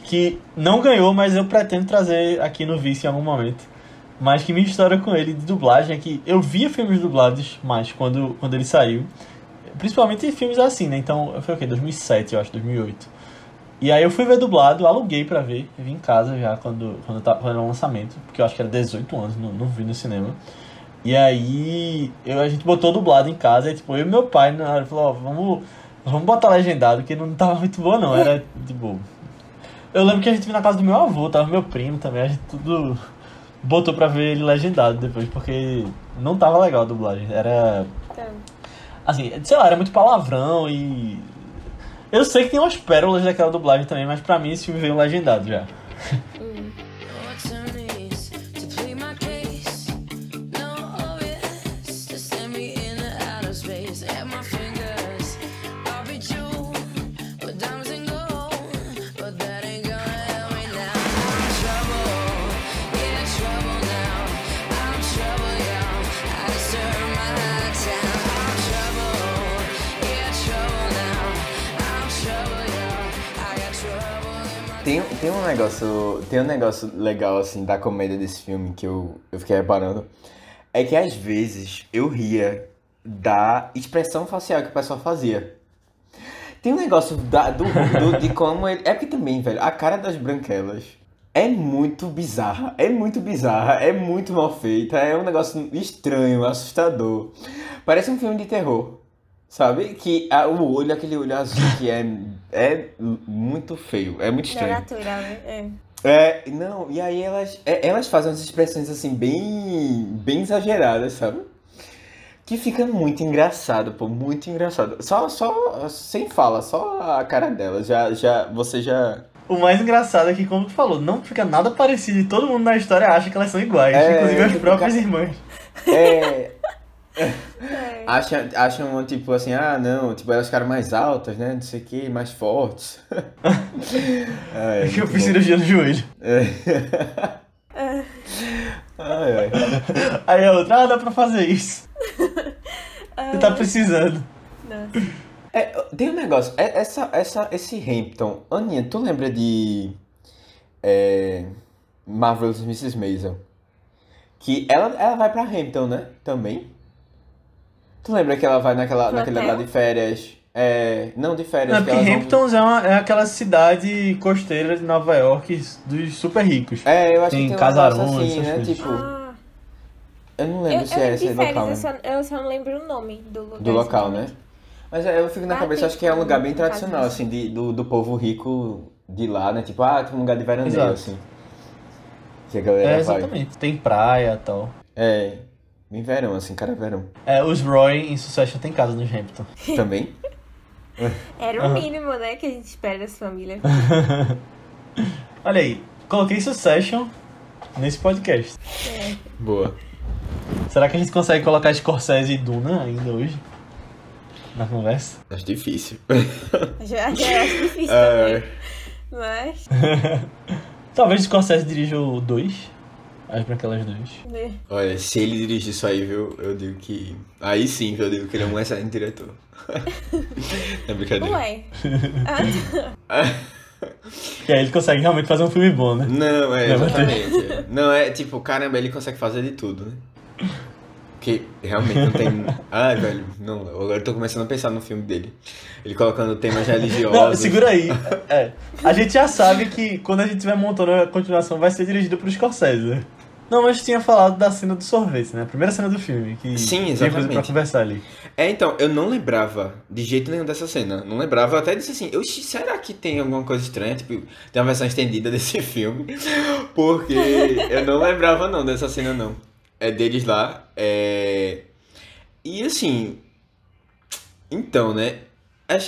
Speaker 1: Que não ganhou, mas eu pretendo trazer aqui no Vice em algum momento. Mas que minha história com ele de dublagem é que eu via filmes dublados mais quando, quando ele saiu. Principalmente filmes assim, né? Então, foi o quê? 2007, eu acho, 2008. E aí eu fui ver dublado, aluguei pra ver, vim em casa já quando, quando, tava, quando era o lançamento, porque eu acho que era 18 anos, não, não vi no cinema. E aí eu, a gente botou dublado em casa, e tipo, eu e meu pai na hora falou, ó, vamos, vamos botar legendado, que não tava muito boa não, era tipo. Eu lembro que a gente viu na casa do meu avô, tava meu primo também, a gente tudo botou pra ver ele legendado depois, porque não tava legal a dublagem, era.
Speaker 3: Então,
Speaker 1: Assim, sei lá, era muito palavrão e. Eu sei que tem umas pérolas daquela dublagem também, mas pra mim esse filme veio legendado já.
Speaker 2: Tem, um negócio. Tem um negócio legal, assim, da comédia desse filme que eu, eu fiquei reparando. É que às vezes eu ria da expressão facial que o pessoal fazia. Tem um negócio da, do, do- de como ele. É porque também, velho, a cara das branquelas é muito bizarra. É muito bizarra, é muito mal feita, é um negócio estranho, assustador. Parece um filme de terror. Sabe? Que ah, o olho, aquele olho azul que é, é muito feio, é muito
Speaker 3: Não é
Speaker 2: estranho.
Speaker 3: natural, né? É.
Speaker 2: É, não, e aí elas, é- elas fazem umas expressões assim, bem, bem exageradas, sabe? Que fica muito engraçado, pô, muito engraçado. Só, só, sem fala, só a cara dela, já, já, você já...
Speaker 1: O mais engraçado é que, como tu falou, não fica nada parecido e todo mundo na história acha que elas são iguais,
Speaker 2: É,
Speaker 1: inclusive as
Speaker 2: tipo,
Speaker 1: próprias
Speaker 2: ca-
Speaker 1: irmãs.
Speaker 2: É,
Speaker 3: É.
Speaker 2: acham, acham, tipo assim, ah, não, tipo, elas ficaram mais altas, né, não sei o que, mais fortes. É,
Speaker 1: que eu fiz cirurgia no joelho.
Speaker 2: É. Ai, ai.
Speaker 1: Aí a outra, ah, dá pra fazer isso. Você tá precisando.
Speaker 3: Nossa.
Speaker 2: É, tem um negócio, é- essa, essa, esse Hampton, Aninha, tu lembra de é, Marvelous Mrs. Maisel? Que ela, ela vai pra Hampton, né? Também? Tu lembra que ela vai naquela,
Speaker 3: Pro
Speaker 2: naquele
Speaker 3: hotel?
Speaker 2: lugar de férias? É, não de férias,
Speaker 1: Não,
Speaker 2: que
Speaker 1: porque
Speaker 2: elas vão-
Speaker 1: Hamptons é, uma- é aquela cidade costeira de Nova York dos super ricos.
Speaker 2: É, eu acho
Speaker 1: Tem
Speaker 2: que tem
Speaker 1: casarões,
Speaker 2: assim,
Speaker 1: essas
Speaker 2: né?
Speaker 1: coisas.
Speaker 2: Tipo,
Speaker 3: Ah,
Speaker 2: eu não
Speaker 3: eu,
Speaker 2: lembro
Speaker 3: eu
Speaker 2: se é
Speaker 3: lembro
Speaker 2: esse
Speaker 3: de
Speaker 2: local
Speaker 3: férias, eu só, eu só não lembro o nome do lugar.
Speaker 2: Do local, né? Mas é, eu fico na
Speaker 3: Ah,
Speaker 2: cabeça, acho que é um lugar bem tradicional, assim, de, do, do povo rico de lá, né? Tipo, ah, tem um lugar de veraneio,
Speaker 1: Exato.
Speaker 2: assim. Que a galera
Speaker 1: É,
Speaker 2: vai.
Speaker 1: exatamente. Tem praia e tal.
Speaker 2: É, bem verão, assim, cara verão.
Speaker 1: É, os Roy em Succession tem casa no Hampton.
Speaker 2: Também?
Speaker 3: Era o mínimo, né, que a gente espera dessa família.
Speaker 1: Olha aí, coloquei Succession nesse podcast.
Speaker 3: É.
Speaker 2: Boa.
Speaker 1: Será que a gente consegue colocar Scorsese e Duna ainda hoje? Na conversa?
Speaker 2: Acho difícil.
Speaker 3: Já, já acho difícil
Speaker 2: É.
Speaker 3: também. Mas.
Speaker 1: Talvez Scorsese dirija o 2. As Branquelas 2.
Speaker 3: né.
Speaker 2: Olha, se ele dirigir isso aí, viu, eu digo que. Aí sim, viu, eu digo que ele é um excelente diretor. é brincadeira.
Speaker 3: Ué. Ah,
Speaker 1: E aí ele consegue realmente fazer um filme bom, né?
Speaker 2: Não, é,
Speaker 1: Não, mas-
Speaker 2: exatamente. é. Não, é tipo, caramba, ele consegue fazer de tudo, né? Porque realmente não tem. Ai, velho, não, agora eu tô começando a pensar no filme dele. Ele colocando temas religiosos.
Speaker 1: Não, segura aí. É. A gente já sabe que quando a gente estiver montando a continuação vai ser dirigido por Scorsese, né? Não, mas tinha falado da cena do sorvete, né? A primeira cena do filme. Que
Speaker 2: Sim,
Speaker 1: Tinha coisa pra
Speaker 2: exatamente.
Speaker 1: conversar ali.
Speaker 2: É, então, eu não lembrava de jeito nenhum dessa cena. Não lembrava, eu até disse assim, "Oxi, será que tem alguma coisa estranha? Tipo, tem uma versão estendida desse filme. Porque eu não lembrava não dessa cena não. É deles lá. É... E assim. Então, né?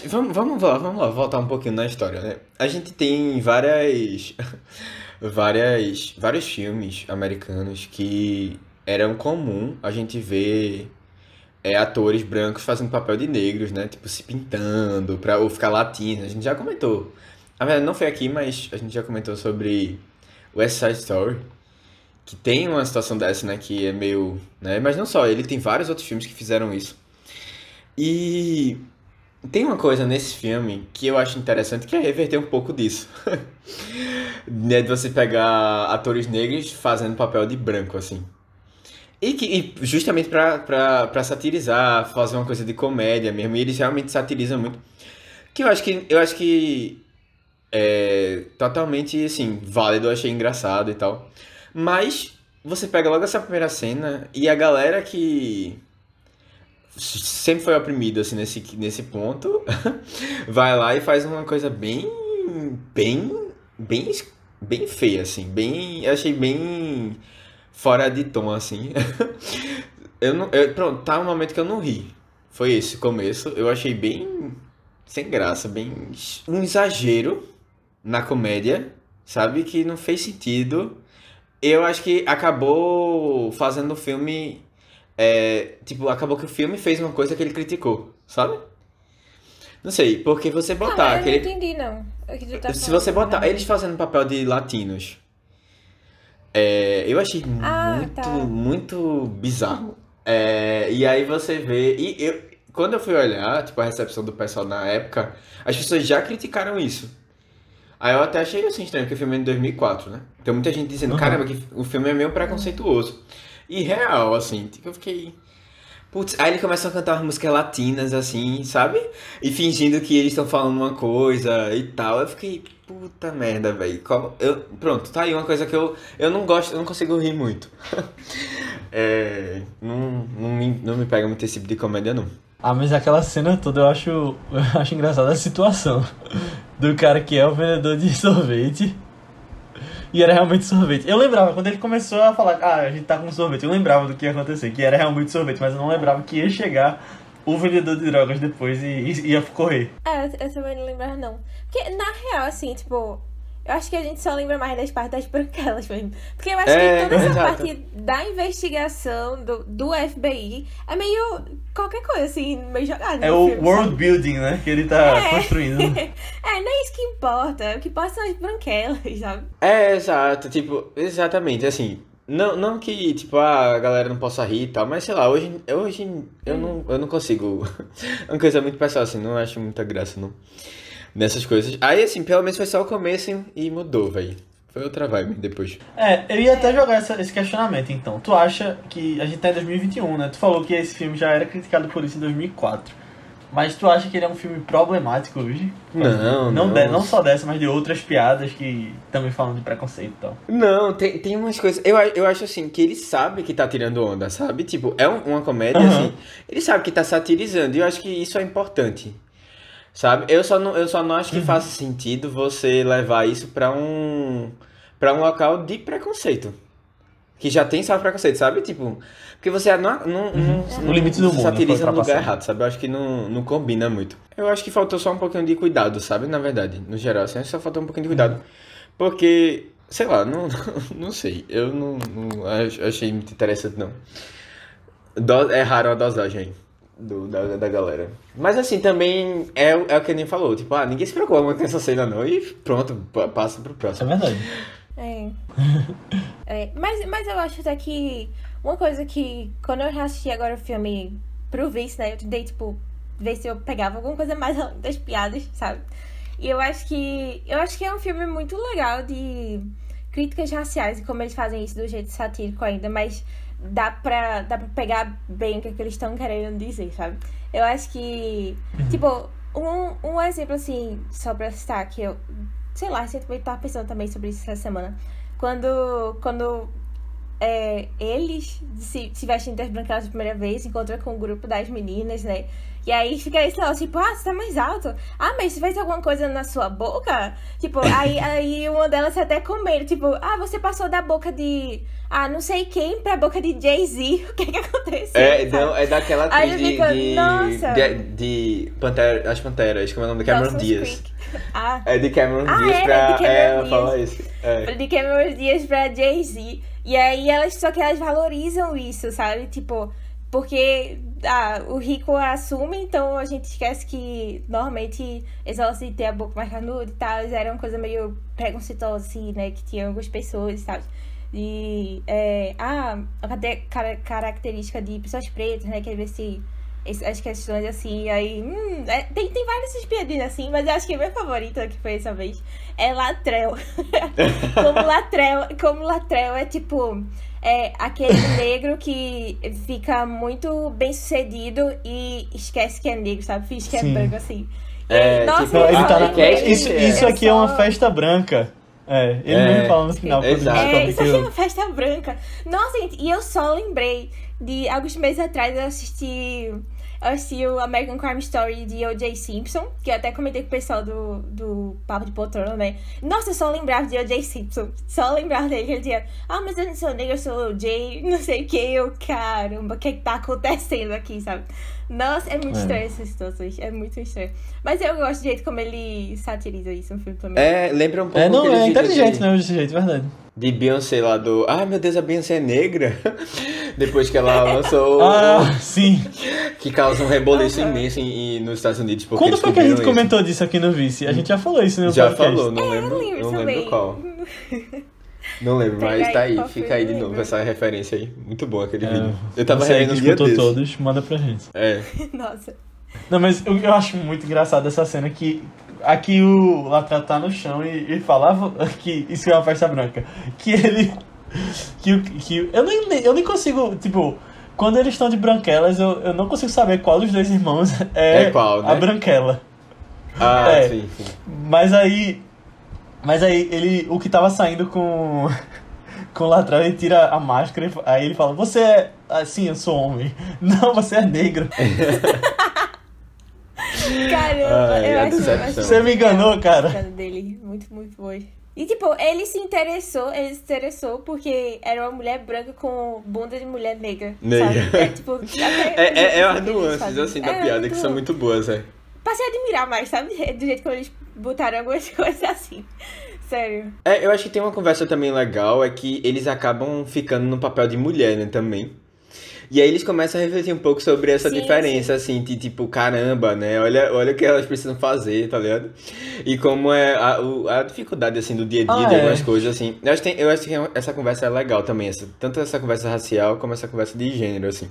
Speaker 2: Vamos, vamos lá, vamos lá, voltar um pouquinho na história, né? A gente tem várias. Várias. vários filmes americanos que eram comum a gente ver é, atores brancos fazendo papel de negros, né? Tipo, se pintando, pra, ou ficar latino. A gente já comentou. Na verdade, não foi aqui, mas a gente já comentou sobre West Side Story. que tem uma situação dessa, né? Que é meio. Né, mas não só, ele tem vários outros filmes que fizeram isso. E tem uma coisa nesse filme que eu acho interessante que é reverter um pouco disso. né, de você pegar atores negros fazendo papel de branco, assim. E, que, e justamente pra satirizar, fazer uma coisa de comédia mesmo. E eles realmente satirizam muito. Que eu acho que. Eu acho que. É totalmente assim, válido, achei engraçado e tal. Mas você pega logo essa primeira cena e a galera que sempre foi oprimida assim nesse, nesse ponto. Vai lá e faz uma coisa bem bem bem bem feia assim bem achei bem fora de tom assim. Eu não eu, pronto tá um momento que eu não ri. Foi esse começo. Eu achei bem sem graça bem um exagero na comédia sabe? Que não fez sentido. Eu acho que acabou fazendo o filme. É, tipo, acabou que o filme fez uma coisa que ele criticou, sabe? Não sei, porque você
Speaker 3: Não,
Speaker 2: botar
Speaker 3: eu
Speaker 2: aquele.
Speaker 3: não entendi, não. Tá
Speaker 2: Se você botar eles fazendo papel de latinos, é, eu achei
Speaker 3: Ah,
Speaker 2: muito,
Speaker 3: tá.
Speaker 2: muito bizarro. É, e aí você vê. E eu, quando eu fui olhar, tipo, a recepção do pessoal na época, as pessoas já criticaram isso. Aí eu até achei assim estranho, porque o filme é de 2004, né? Tem muita gente dizendo,
Speaker 1: Uhum.
Speaker 2: caramba, que o filme é meio preconceituoso. E real, assim, tipo, eu fiquei. Putz, aí ele começa a cantar músicas latinas, assim, sabe? E fingindo que eles estão falando uma coisa e tal. Eu fiquei, puta merda, velho. Eu, pronto, tá aí uma coisa que eu, eu não gosto, eu não consigo rir muito. é, não, não, me, não me pega muito esse tipo de comédia, não.
Speaker 1: Ah, mas aquela cena toda eu acho, eu acho engraçada a situação do cara que é o vendedor de sorvete. E era realmente sorvete. Eu lembrava, quando ele começou a falar, ah, a gente tá com sorvete, eu lembrava do que ia acontecer, que era realmente sorvete, mas eu não lembrava que ia chegar o vendedor de drogas depois e, e ia correr.
Speaker 3: É, eu- também não lembrava, não. Porque, na real, assim, tipo, eu acho que a gente só lembra mais das partes das branquelas mesmo. Porque eu acho
Speaker 2: É,
Speaker 3: que toda essa
Speaker 2: exato.
Speaker 3: parte da investigação do, do FBI é meio qualquer coisa, assim, meio jogada.
Speaker 1: É o
Speaker 3: filme,
Speaker 1: world
Speaker 3: sabe?
Speaker 1: building, né, que ele tá
Speaker 3: É.
Speaker 1: construindo.
Speaker 3: é, não é isso que importa. O que importa são as branquelas, sabe?
Speaker 2: É, exato, tipo, exatamente, assim, não, não que, tipo, ah, a galera não possa rir e tal, mas sei lá, hoje, hoje eu, não, eu não consigo, é uma coisa muito pessoal, assim, não acho muita graça, não, nessas coisas. Aí, assim, pelo menos foi só o começo e mudou, velho, foi outra vibe depois.
Speaker 1: É, eu ia até jogar essa- esse questionamento então. Tu acha que a gente tá em 2021, né? Tu falou que esse filme já era criticado por isso em 2004. Mas tu acha que ele é um filme problemático hoje?
Speaker 2: Não,
Speaker 1: não.
Speaker 2: não.
Speaker 1: de- não só dessa, mas de outras piadas que também falam de preconceito e tal.
Speaker 2: Não, tem, tem umas coisas. Eu, eu acho assim que ele sabe que tá tirando onda, sabe? Tipo, é um- uma comédia,
Speaker 1: Aham.
Speaker 2: assim. Ele sabe que tá satirizando. E eu acho que isso é importante. Sabe? Eu só não, eu só não acho que faça sentido você levar isso pra um. para um local de preconceito. Que já tem só preconceito, sabe? Tipo. Porque você não, não, não,
Speaker 1: O limite do não foi
Speaker 2: satiriza no lugar errado, sabe? Eu acho que não, não combina muito. Eu acho que faltou só um pouquinho de cuidado, sabe? Na verdade, no geral, assim, só faltou um pouquinho de cuidado. Porque, sei lá, não, não sei. Eu não, não ach- achei muito interessante, não. Do, erraram a dosagem aí do, da, da galera. Mas assim, também é, o- é o que a nem falou. Tipo, ah, ninguém se preocupa muito com essa cena, não. E pronto, pa- passa pro
Speaker 1: Isso é
Speaker 2: próximo.
Speaker 1: verdade.
Speaker 3: É. É, mas, mas eu acho até que uma coisa que quando eu reassisti agora o filme pro vice, né? Eu tentei, tipo, ver se eu pegava alguma coisa mais além das piadas, sabe? E eu acho que. Eu acho que é um filme muito legal de críticas raciais e como eles fazem isso do jeito satírico ainda, mas dá pra, dá pra pegar bem o que, é que eles estão querendo dizer, sabe? Eu acho que. Tipo, um, um exemplo assim, só pra citar, que eu. Sei lá, recentemente tava pensando também sobre isso essa semana. Quando. Quando é, eles se, se vestem de branquelas pela primeira vez, encontram com o grupo das meninas, né? E aí fica esse negócio, tipo, ah, você tá mais alto. Ah, mas você fez alguma coisa na sua boca? Tipo, aí, aí uma delas até comenta, tipo, ah, você passou da boca de, ah, não sei quem pra boca de Jay-Z. O que que aconteceu?
Speaker 2: É,
Speaker 3: sabe?
Speaker 2: não, é daquela atriz de,
Speaker 3: fica,
Speaker 2: de,
Speaker 3: nossa.
Speaker 2: de, de Pantera, as Panteras, como é o nome? Cameron
Speaker 3: Dawson's
Speaker 2: Diaz.
Speaker 3: Creek. Ah,
Speaker 2: É de Cameron
Speaker 3: Ah,
Speaker 2: Diaz
Speaker 3: é,
Speaker 2: pra.
Speaker 3: de Cameron
Speaker 2: é,
Speaker 3: Diaz.
Speaker 2: fala isso. É.
Speaker 3: de Cameron Dias pra Jay-Z. E aí elas, só que elas valorizam isso, sabe? Tipo, porque ah, o rico assume, então a gente esquece que normalmente esse negócio de ter a boca mais canuda e tal, era uma coisa meio preconceituosa, assim, né? Que tinha algumas pessoas e tal. de é, ah, a característica de pessoas pretas, né? Quer ver se as questões assim, aí. Hum, é, tem, tem várias piadinhas assim, mas eu acho que a minha favorita, que foi essa vez, é Latrell. como Latrell, como é tipo. É aquele negro que fica muito bem sucedido e esquece que é negro, sabe? Finge que é
Speaker 1: Sim.
Speaker 3: branco assim. E
Speaker 2: É,
Speaker 3: aí, nossa,
Speaker 2: tipo,
Speaker 1: Ele tá na...
Speaker 3: lembrei-
Speaker 1: Isso,
Speaker 2: é.
Speaker 1: isso aqui é uma
Speaker 3: só-
Speaker 1: festa branca. É, ele
Speaker 2: É,
Speaker 1: mesmo fala no final.
Speaker 2: exato.
Speaker 3: É, isso aqui é
Speaker 1: o-
Speaker 3: uma festa branca. Nossa, gente, e eu só lembrei de alguns meses atrás eu assisti. Eu assisti o American Crime Story de O.J. Simpson, que eu até comentei com o pessoal do, do Papo de Poltrona, né? Nossa, eu só lembrava de O.J. Simpson. Só lembrava dele ele dizia, ah, mas eu não sou negro, eu sou O.J. Não sei o que. Eu, caramba, o que que tá acontecendo aqui, sabe? Nossa, é muito
Speaker 1: É.
Speaker 3: estranho essas situações. É muito estranho. Mas eu gosto do jeito como ele satiriza isso no filme também.
Speaker 2: É, lembra um pouco
Speaker 1: É, não, é inteligente, né? Desse jeito, verdade.
Speaker 2: De Beyoncé lá do. Ai meu Deus, a Beyoncé é negra. Depois que ela lançou.
Speaker 1: Ah, sim.
Speaker 2: Que causa um reboliço imenso em, em- nos Estados Unidos. Porque
Speaker 1: Quando foi que a gente
Speaker 2: isso.
Speaker 1: comentou disso aqui no Vice? A gente já falou isso no
Speaker 2: Já
Speaker 1: podcast.
Speaker 2: falou, não
Speaker 3: É, eu
Speaker 2: lembro.
Speaker 3: lembro
Speaker 2: Não
Speaker 3: também.
Speaker 2: lembro qual. Não lembro, mas
Speaker 3: aí
Speaker 2: tá aí, fica aí de novo
Speaker 3: lembro.
Speaker 2: essa referência aí. Muito bom aquele
Speaker 1: É,
Speaker 2: vídeo. Eu tava
Speaker 1: você
Speaker 2: revendo
Speaker 1: que escutou todos, manda pra gente.
Speaker 2: É.
Speaker 3: Nossa.
Speaker 1: Não, mas eu, eu acho muito engraçado essa cena que aqui o Latra tá no chão e, e falava que isso é uma festa branca. Que ele. Que, que eu, nem, eu nem consigo. Tipo, quando eles estão de branquelas, eu, eu não consigo saber qual dos dois irmãos é,
Speaker 2: É qual, né?
Speaker 1: a branquela.
Speaker 2: Ah,
Speaker 1: É.
Speaker 2: sim, sim.
Speaker 1: Mas aí. Mas aí ele. O que tava saindo com. Com o Latrão, ele tira a máscara e aí ele fala, você é. Assim, eu sou homem. Não, você é negro.
Speaker 3: Caramba,
Speaker 2: Ai,
Speaker 3: eu acho, eu acho
Speaker 1: Você me enganou, cara.
Speaker 3: dele. Muito, muito boa. E tipo, ele se interessou, ele se interessou porque era uma mulher branca com bunda de mulher negra.
Speaker 2: Negra.
Speaker 3: Sabe? É tipo. até
Speaker 2: É, é, é
Speaker 3: o
Speaker 2: as nuances
Speaker 3: fazem.
Speaker 2: assim da
Speaker 3: É,
Speaker 2: piada que são muito boas, é.
Speaker 3: Passei a admirar mais, sabe? Do jeito como eles botaram algumas coisas assim. Sério.
Speaker 2: É, eu acho que tem uma conversa também legal, é que eles acabam ficando no papel de mulher, né, também. E aí eles começam a refletir um pouco sobre essa
Speaker 3: Sim,
Speaker 2: diferença, assim, de tipo, caramba, né? Olha, olha o que elas precisam fazer, tá ligado? E como é a, a dificuldade, assim, do dia a dia,
Speaker 1: Ah,
Speaker 2: de
Speaker 1: é.
Speaker 2: algumas coisas, assim. Eu acho, que tem- eu acho que essa conversa é legal também, essa, tanto essa conversa racial como essa conversa de gênero, assim.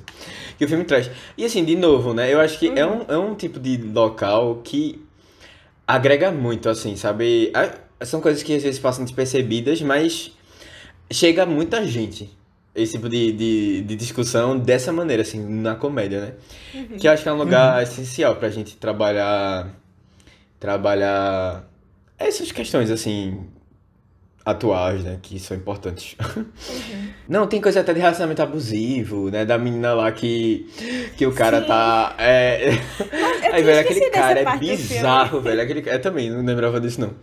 Speaker 2: Que o filme traz. E assim, de novo, né? Eu acho que é, um, é um tipo de local que agrega muito, assim, sabe? A- São coisas que às vezes passam despercebidas, mas chega muita gente. Esse tipo de, de, de discussão dessa maneira, assim, na comédia, né? Que eu acho que é um lugar essencial pra gente trabalhar. Trabalhar essas questões, assim, atuais, né? Que são importantes. Não, tem coisa até de relacionamento abusivo, né? Da menina lá que, que o cara
Speaker 3: Sim.
Speaker 2: tá. É... Aí, velho, aquele cara é bizarro, velho. Aquele... Eu também não lembrava disso, não.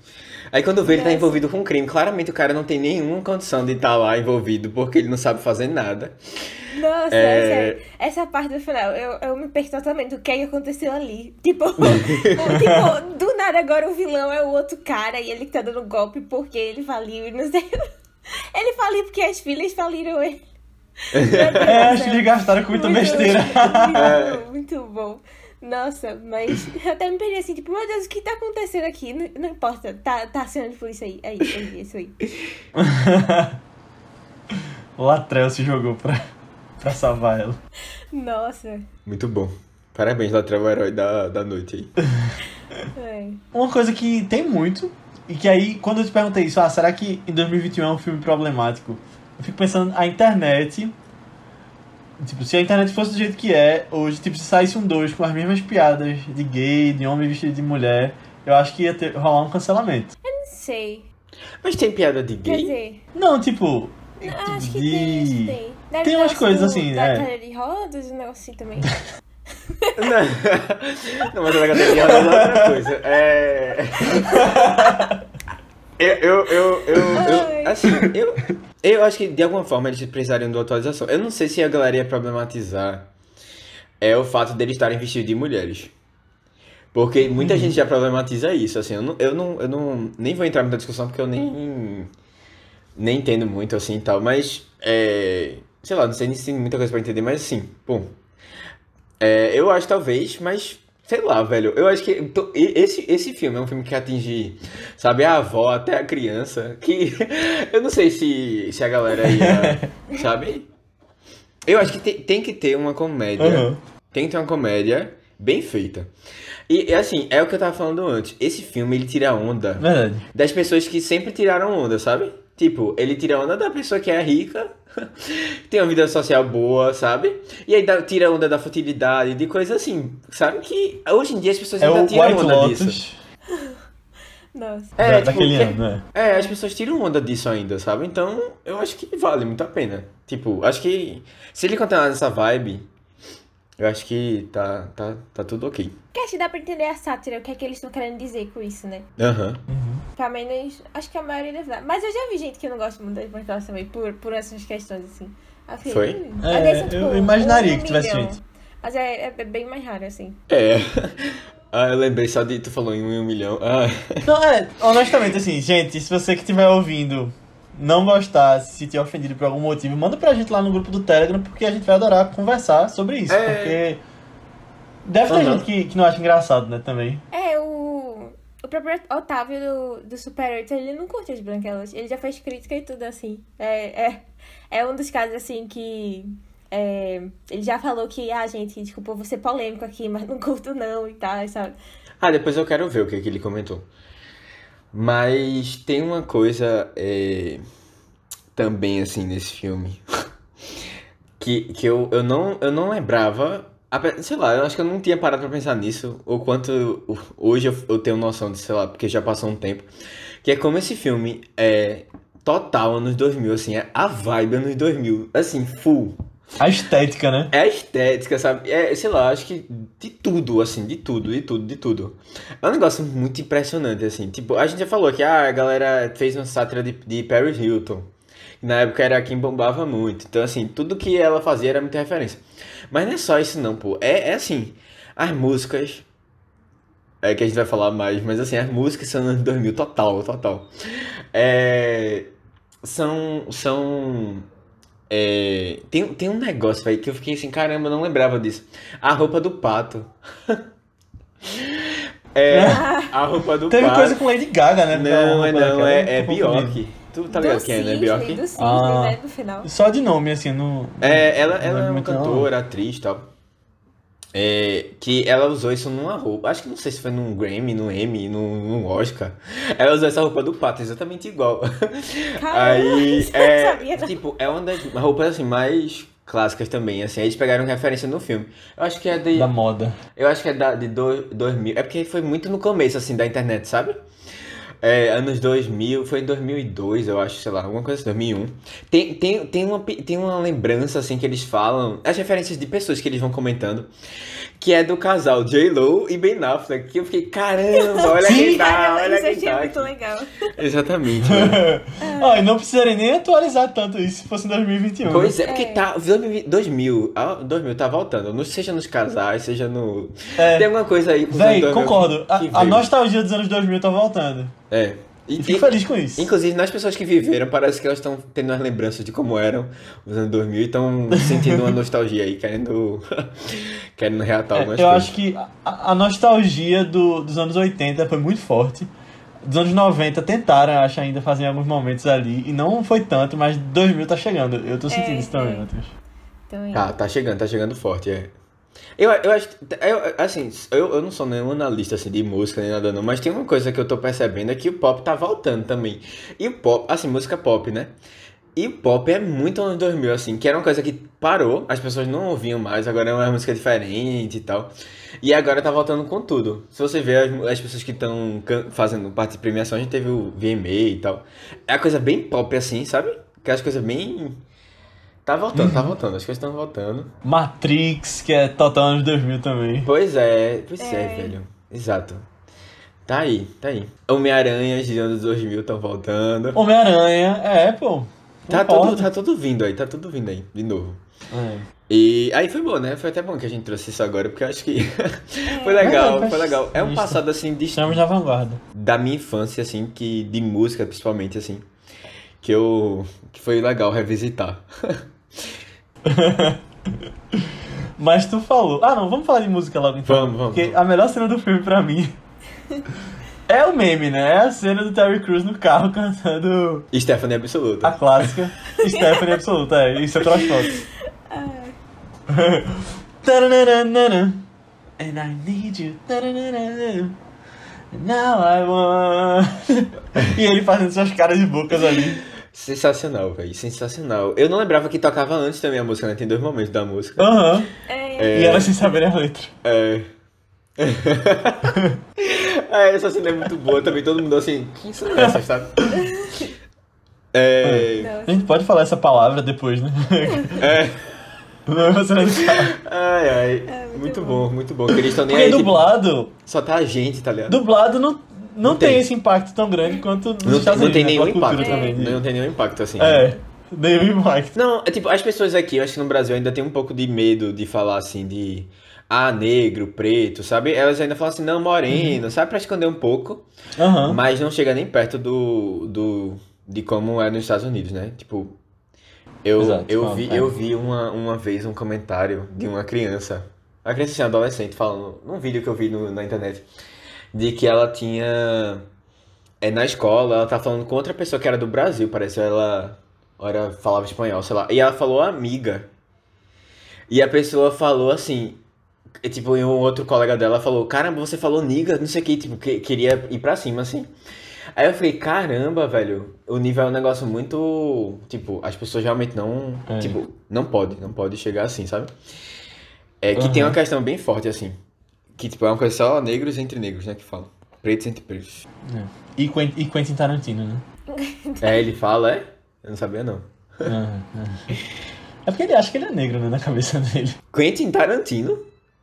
Speaker 2: Aí quando vê ele tá envolvido com crime, claramente o cara não tem nenhuma condição de estar lá envolvido, porque ele não sabe fazer nada.
Speaker 3: Nossa,
Speaker 2: É.
Speaker 3: sério. Essa parte do final, eu, eu me perco totalmente do que, é que aconteceu ali. Tipo, tipo, do nada agora o vilão é o outro cara e ele que tá dando golpe porque ele faliu e não sei. Ele faliu porque as filhas faliram ele.
Speaker 1: É, acho que eles gastaram com muita
Speaker 3: Muito-
Speaker 1: besteira.
Speaker 3: Muito, bom, muito bom. Nossa, mas eu até me perdi assim, tipo, meu Deus, o que tá acontecendo aqui? Não, não importa, tá, tá sendo por isso aí. É isso, é isso aí.
Speaker 1: o Latrell se jogou pra, pra salvar ela.
Speaker 3: Nossa.
Speaker 2: Muito bom. Parabéns, Latrell, o herói da, da noite aí.
Speaker 3: É.
Speaker 1: Uma coisa que tem muito, e que aí, quando eu te perguntei isso, ah, será que em 2021 é um filme problemático? Eu fico pensando, a internet. Tipo, se a internet fosse do jeito que é, hoje, tipo, se saísse um 2 com as mesmas piadas de gay, de homem vestido de mulher, eu acho que ia ter, rolar um cancelamento.
Speaker 3: Não sei.
Speaker 2: Mas tem piada de
Speaker 3: Quer
Speaker 2: gay?
Speaker 3: dizer,
Speaker 1: Não, tipo.
Speaker 3: Ah, acho que
Speaker 1: de...
Speaker 3: tem, acho que tem. Deve
Speaker 1: Tem umas
Speaker 3: o
Speaker 1: coisas
Speaker 3: do-
Speaker 1: assim,
Speaker 3: da
Speaker 1: é.
Speaker 3: cadeira de rodas, um negócio assim também.
Speaker 2: Não, não mas a cadeira é outra coisa. É. Eu, eu, eu, eu, eu, assim, eu, eu acho que de alguma forma eles precisariam de uma atualização. Eu não sei se a galera ia problematizar é o fato deles estarem vestidos de mulheres. Porque muita gente já problematiza isso, assim, eu não, eu não, eu não, nem vou entrar muita discussão porque eu nem, nem entendo muito, assim, tal, mas, é, sei lá, não sei nem se tem muita coisa pra entender, mas assim, bom, é, eu acho talvez, mas Sei lá, velho. Eu acho que to- e- esse, esse filme é um filme que atinge, sabe, a avó até a criança. Que eu não sei se, se a galera ia. sabe? Eu acho que tem, tem que ter uma comédia.
Speaker 1: Uhum.
Speaker 2: Tem que ter uma comédia bem feita. E, e, assim, é o que eu tava falando antes. Esse filme ele tira onda
Speaker 1: Verdade.
Speaker 2: das pessoas que sempre tiraram onda, sabe? Tipo, ele tira onda da pessoa que é rica, tem uma vida social boa, sabe? E aí dá- tira onda da futilidade, de coisas assim, sabe? Que hoje em dia as pessoas
Speaker 1: É
Speaker 2: ainda tiram
Speaker 1: White
Speaker 2: onda disso.
Speaker 1: Lotus
Speaker 3: Nossa.
Speaker 2: É,
Speaker 1: da-
Speaker 2: tipo,
Speaker 1: daquele
Speaker 2: que-
Speaker 1: ano, né?
Speaker 2: é, as pessoas tiram onda disso ainda, sabe? Então, eu acho que vale muito a pena. Tipo, acho que se ele continuar nessa vibe, eu acho que tá, tá, tá tudo ok.
Speaker 3: Porque acho que dá pra entender a sátira, o que é que eles estão querendo dizer com isso, né?
Speaker 2: Aham.
Speaker 3: Pelo menos, acho que a maioria deve dar. Mas eu já vi gente que não gosta muito das branquelas também, por, por essas questões, assim. Fiquei,
Speaker 2: Foi?
Speaker 3: hum,
Speaker 1: É,
Speaker 3: são,
Speaker 1: eu imaginaria
Speaker 3: um
Speaker 1: que tivesse gente.
Speaker 3: Mas é, é bem mais raro, assim.
Speaker 2: É. Ah, eu lembrei só de tu falou em um, milhão. Ah.
Speaker 1: Não, é, honestamente, assim, gente, se você que estiver ouvindo não gostar, se sentir ofendido por algum motivo, manda pra gente lá no grupo do Telegram, porque a gente vai adorar conversar sobre isso.
Speaker 2: É.
Speaker 1: Porque deve ter gente que, que não acha engraçado, né, também.
Speaker 3: É, o. Próprio Otávio do, do Super 8, ele não curte as branquelas. Ele já fez crítica e tudo assim. É, é, é um dos casos assim que. é, ele já falou que, ah, gente, desculpa, vou ser polêmico aqui, mas não curto não e tal, sabe?
Speaker 2: Ah, depois eu quero ver o que, que ele comentou. Mas tem uma coisa é, também, assim, nesse filme. Que, que eu, eu, não, eu não lembrava. Sei lá, eu acho que eu não tinha parado pra pensar nisso. O quanto hoje eu, eu tenho noção de, sei lá, porque já passou um tempo. Que é como esse filme é total anos 2000, assim, é a vibe anos 2000. Assim, full.
Speaker 1: A estética, né?
Speaker 2: É a estética, sabe? É, sei lá, acho que de tudo, assim, de tudo, de tudo, de tudo. É um negócio muito impressionante, assim. Tipo, a gente já falou que ah, a galera fez uma sátira de, de Paris Hilton. Na época era quem bombava muito. Então, assim, tudo que ela fazia era muita referência. Mas não é só isso, não, pô. É, é assim, as músicas. É que a gente vai falar mais, mas assim, as músicas são anos 2000, total, total. É, são. São. É, tem, tem um negócio, velho, que eu fiquei assim, caramba, eu não lembrava disso. A roupa do pato. É, a roupa do
Speaker 1: Teve
Speaker 2: pato.
Speaker 1: coisa com Lady Gaga, né?
Speaker 2: Não, é
Speaker 1: Roupa
Speaker 2: não, é, é. Bjork. Tu tá ligado
Speaker 3: do
Speaker 2: quem é, né? Bjork?
Speaker 3: do cisne,
Speaker 1: Ah.
Speaker 3: né, no final.
Speaker 1: Só de nome, assim, não.
Speaker 2: É, ela, ela é uma cantora, atriz e tal. É, que ela usou isso numa roupa. Acho que não sei se foi num Grammy, num Emmy, num, num Oscar. Ela usou essa roupa do pato, exatamente igual.
Speaker 3: Caramba,
Speaker 2: Aí,
Speaker 3: isso eu não
Speaker 2: é,
Speaker 3: sabia,
Speaker 2: tipo, é uma das roupas assim mais clássicas também, assim. Eles pegaram referência no filme. Eu acho que é de,
Speaker 1: Da moda.
Speaker 2: eu acho que é da, de do, 2000. É porque foi muito no começo, assim, da internet, sabe? É, anos 2000, foi em 2002, eu acho, sei lá, alguma coisa assim, 2001. Tem, tem, tem, uma, tem uma lembrança, assim, que eles falam, as referências de pessoas que eles vão comentando, que é do casal J-Lo e Ben Affleck, que eu fiquei, caramba, olha quem tá, olha quem tá.
Speaker 3: muito legal.
Speaker 2: Exatamente.
Speaker 1: Ó, e não precisaria nem atualizar tanto isso se fosse em 2021.
Speaker 2: Pois é, porque
Speaker 3: É.
Speaker 2: tá, 2000, 2000, ah, 2000 tá voltando, não seja nos casais, seja no...
Speaker 1: É.
Speaker 2: Tem alguma coisa aí
Speaker 1: Véi,
Speaker 2: anos 2000
Speaker 1: concordo. A, a nostalgia dos anos 2000 tá voltando.
Speaker 2: É. E,
Speaker 1: E fico feliz com isso.
Speaker 2: Inclusive, nas pessoas que viveram, parece que elas estão tendo as lembranças de como eram os anos 2000 e estão sentindo uma nostalgia aí, querendo, querendo reatar
Speaker 1: É,
Speaker 2: algumas
Speaker 1: eu
Speaker 2: coisas.
Speaker 1: acho que a, a nostalgia do- dos anos 80 foi muito forte. Dos anos 90 tentaram, acho, ainda fazer alguns momentos ali. E não foi tanto, mas 2000 tá chegando. Eu tô sentindo
Speaker 3: É,
Speaker 1: isso também,
Speaker 3: é.
Speaker 1: Matheus.
Speaker 3: Então,
Speaker 2: Tá, tá chegando, tá chegando forte, é. Eu, eu acho, eu, assim, eu, eu não sou nenhum analista assim, de música nem nada não, mas tem uma coisa que eu tô percebendo é que o pop tá voltando também. E o pop, assim, música pop, né? E o pop é muito anos 2000, assim, que era uma coisa que parou, as pessoas não ouviam mais, agora é uma música diferente e tal. E agora tá voltando com tudo. Se você vê as, as pessoas que estão fazendo parte de premiação, a gente teve o VMA e tal. É a coisa bem pop, assim, sabe? Aquelas coisas bem. Tá voltando, tá voltando, as coisas estão voltando.
Speaker 1: Matrix, que é total anos 2000 também.
Speaker 2: Pois é, pois é,
Speaker 3: É.
Speaker 2: velho. Exato. Tá aí, tá aí. Homem-Aranha de anos 2000 estão voltando.
Speaker 1: Homem-Aranha, é, pô.
Speaker 2: Tá
Speaker 1: Concordo.
Speaker 2: tudo, tá tudo vindo aí, tá tudo vindo aí, de novo.
Speaker 1: É.
Speaker 2: E aí foi bom, né? Foi até bom que a gente trouxe isso agora, porque eu acho que foi legal,
Speaker 1: É,
Speaker 2: foi legal. É um passado assim de,
Speaker 1: Estamos na vanguarda.
Speaker 2: da minha infância, assim, que de música principalmente, assim, que eu que foi legal revisitar.
Speaker 1: Mas tu falou. Ah, não, vamos falar de música logo então.
Speaker 2: Vamos, vamos,
Speaker 1: Porque
Speaker 2: vamos.
Speaker 1: a melhor cena do filme pra mim é o meme, né? É a cena do Terry Crews no carro cantando
Speaker 2: Stephanie
Speaker 1: a
Speaker 2: Absoluta.
Speaker 1: clássica Stephanie Absoluta. É, isso é. Taranana. And I need you. Now I want. e ele fazendo suas caras de bocas ali.
Speaker 2: Sensacional, velho. Sensacional. Eu não lembrava que tocava antes também a música, né? Tem dois momentos da música.
Speaker 1: Aham.
Speaker 3: É,
Speaker 1: E ela sem saber a letra.
Speaker 2: É. é, essa cena é muito boa também. Todo mundo assim, quem são essas, sabe? É.
Speaker 3: não.
Speaker 1: A gente pode falar essa palavra depois, né?
Speaker 2: É.
Speaker 1: Não é do carro.
Speaker 2: Ai, ai.
Speaker 3: É, muito
Speaker 2: muito
Speaker 3: bom.
Speaker 2: bom, muito bom. Eles estão nem
Speaker 1: Porque
Speaker 2: aí. tipo,
Speaker 1: dublado,
Speaker 2: só tá a gente, tá ligado?
Speaker 1: dublado não, não,
Speaker 2: Não
Speaker 1: tem.
Speaker 2: tem.
Speaker 1: esse impacto tão grande quanto nos
Speaker 2: Não,
Speaker 1: Estados
Speaker 2: não
Speaker 1: Unidos,
Speaker 2: tem
Speaker 1: né?
Speaker 2: nenhum
Speaker 1: a
Speaker 2: impacto.
Speaker 1: também. de-
Speaker 2: Não tem nenhum impacto assim.
Speaker 1: É, nenhum impacto.
Speaker 2: Não, é tipo, as pessoas aqui, eu acho que no Brasil ainda tem um pouco de medo de falar assim de ah, negro, preto, sabe? Elas ainda falam assim, não,
Speaker 1: Uhum.
Speaker 2: moreno, sabe? Pra esconder um pouco,
Speaker 1: Aham.
Speaker 2: mas não chega nem perto do, do de como é nos Estados Unidos, né? Tipo, eu,
Speaker 1: Exato,
Speaker 2: eu vi,
Speaker 1: é.
Speaker 2: eu vi uma, uma vez um comentário de uma criança, uma criança assim, adolescente, falando, num vídeo que eu vi no- na internet, de que ela tinha é, na escola, ela tá falando com outra pessoa que era do Brasil, parece ela ora falava espanhol, sei lá. E ela falou amiga. E a pessoa falou assim, e, tipo, e um outro colega dela falou, caramba, você falou niga, não sei o que, tipo, que, queria ir pra cima, assim. Aí eu fiquei, caramba, velho, o nível é um negócio muito, tipo, as pessoas realmente não,
Speaker 1: É.
Speaker 2: tipo, não pode, não pode chegar assim, sabe? É que tem
Speaker 1: Aham.
Speaker 2: uma questão bem forte, assim, que, tipo, é uma coisa só negros entre negros, né, que falam. Pretos entre pretos.
Speaker 1: É. E, Quentin, e Quentin Tarantino, né?
Speaker 2: É, ele fala, é? Eu não sabia, não.
Speaker 1: Aham, aham. É porque ele acha que ele é negro, né? Na cabeça dele.
Speaker 2: Quentin Tarantino?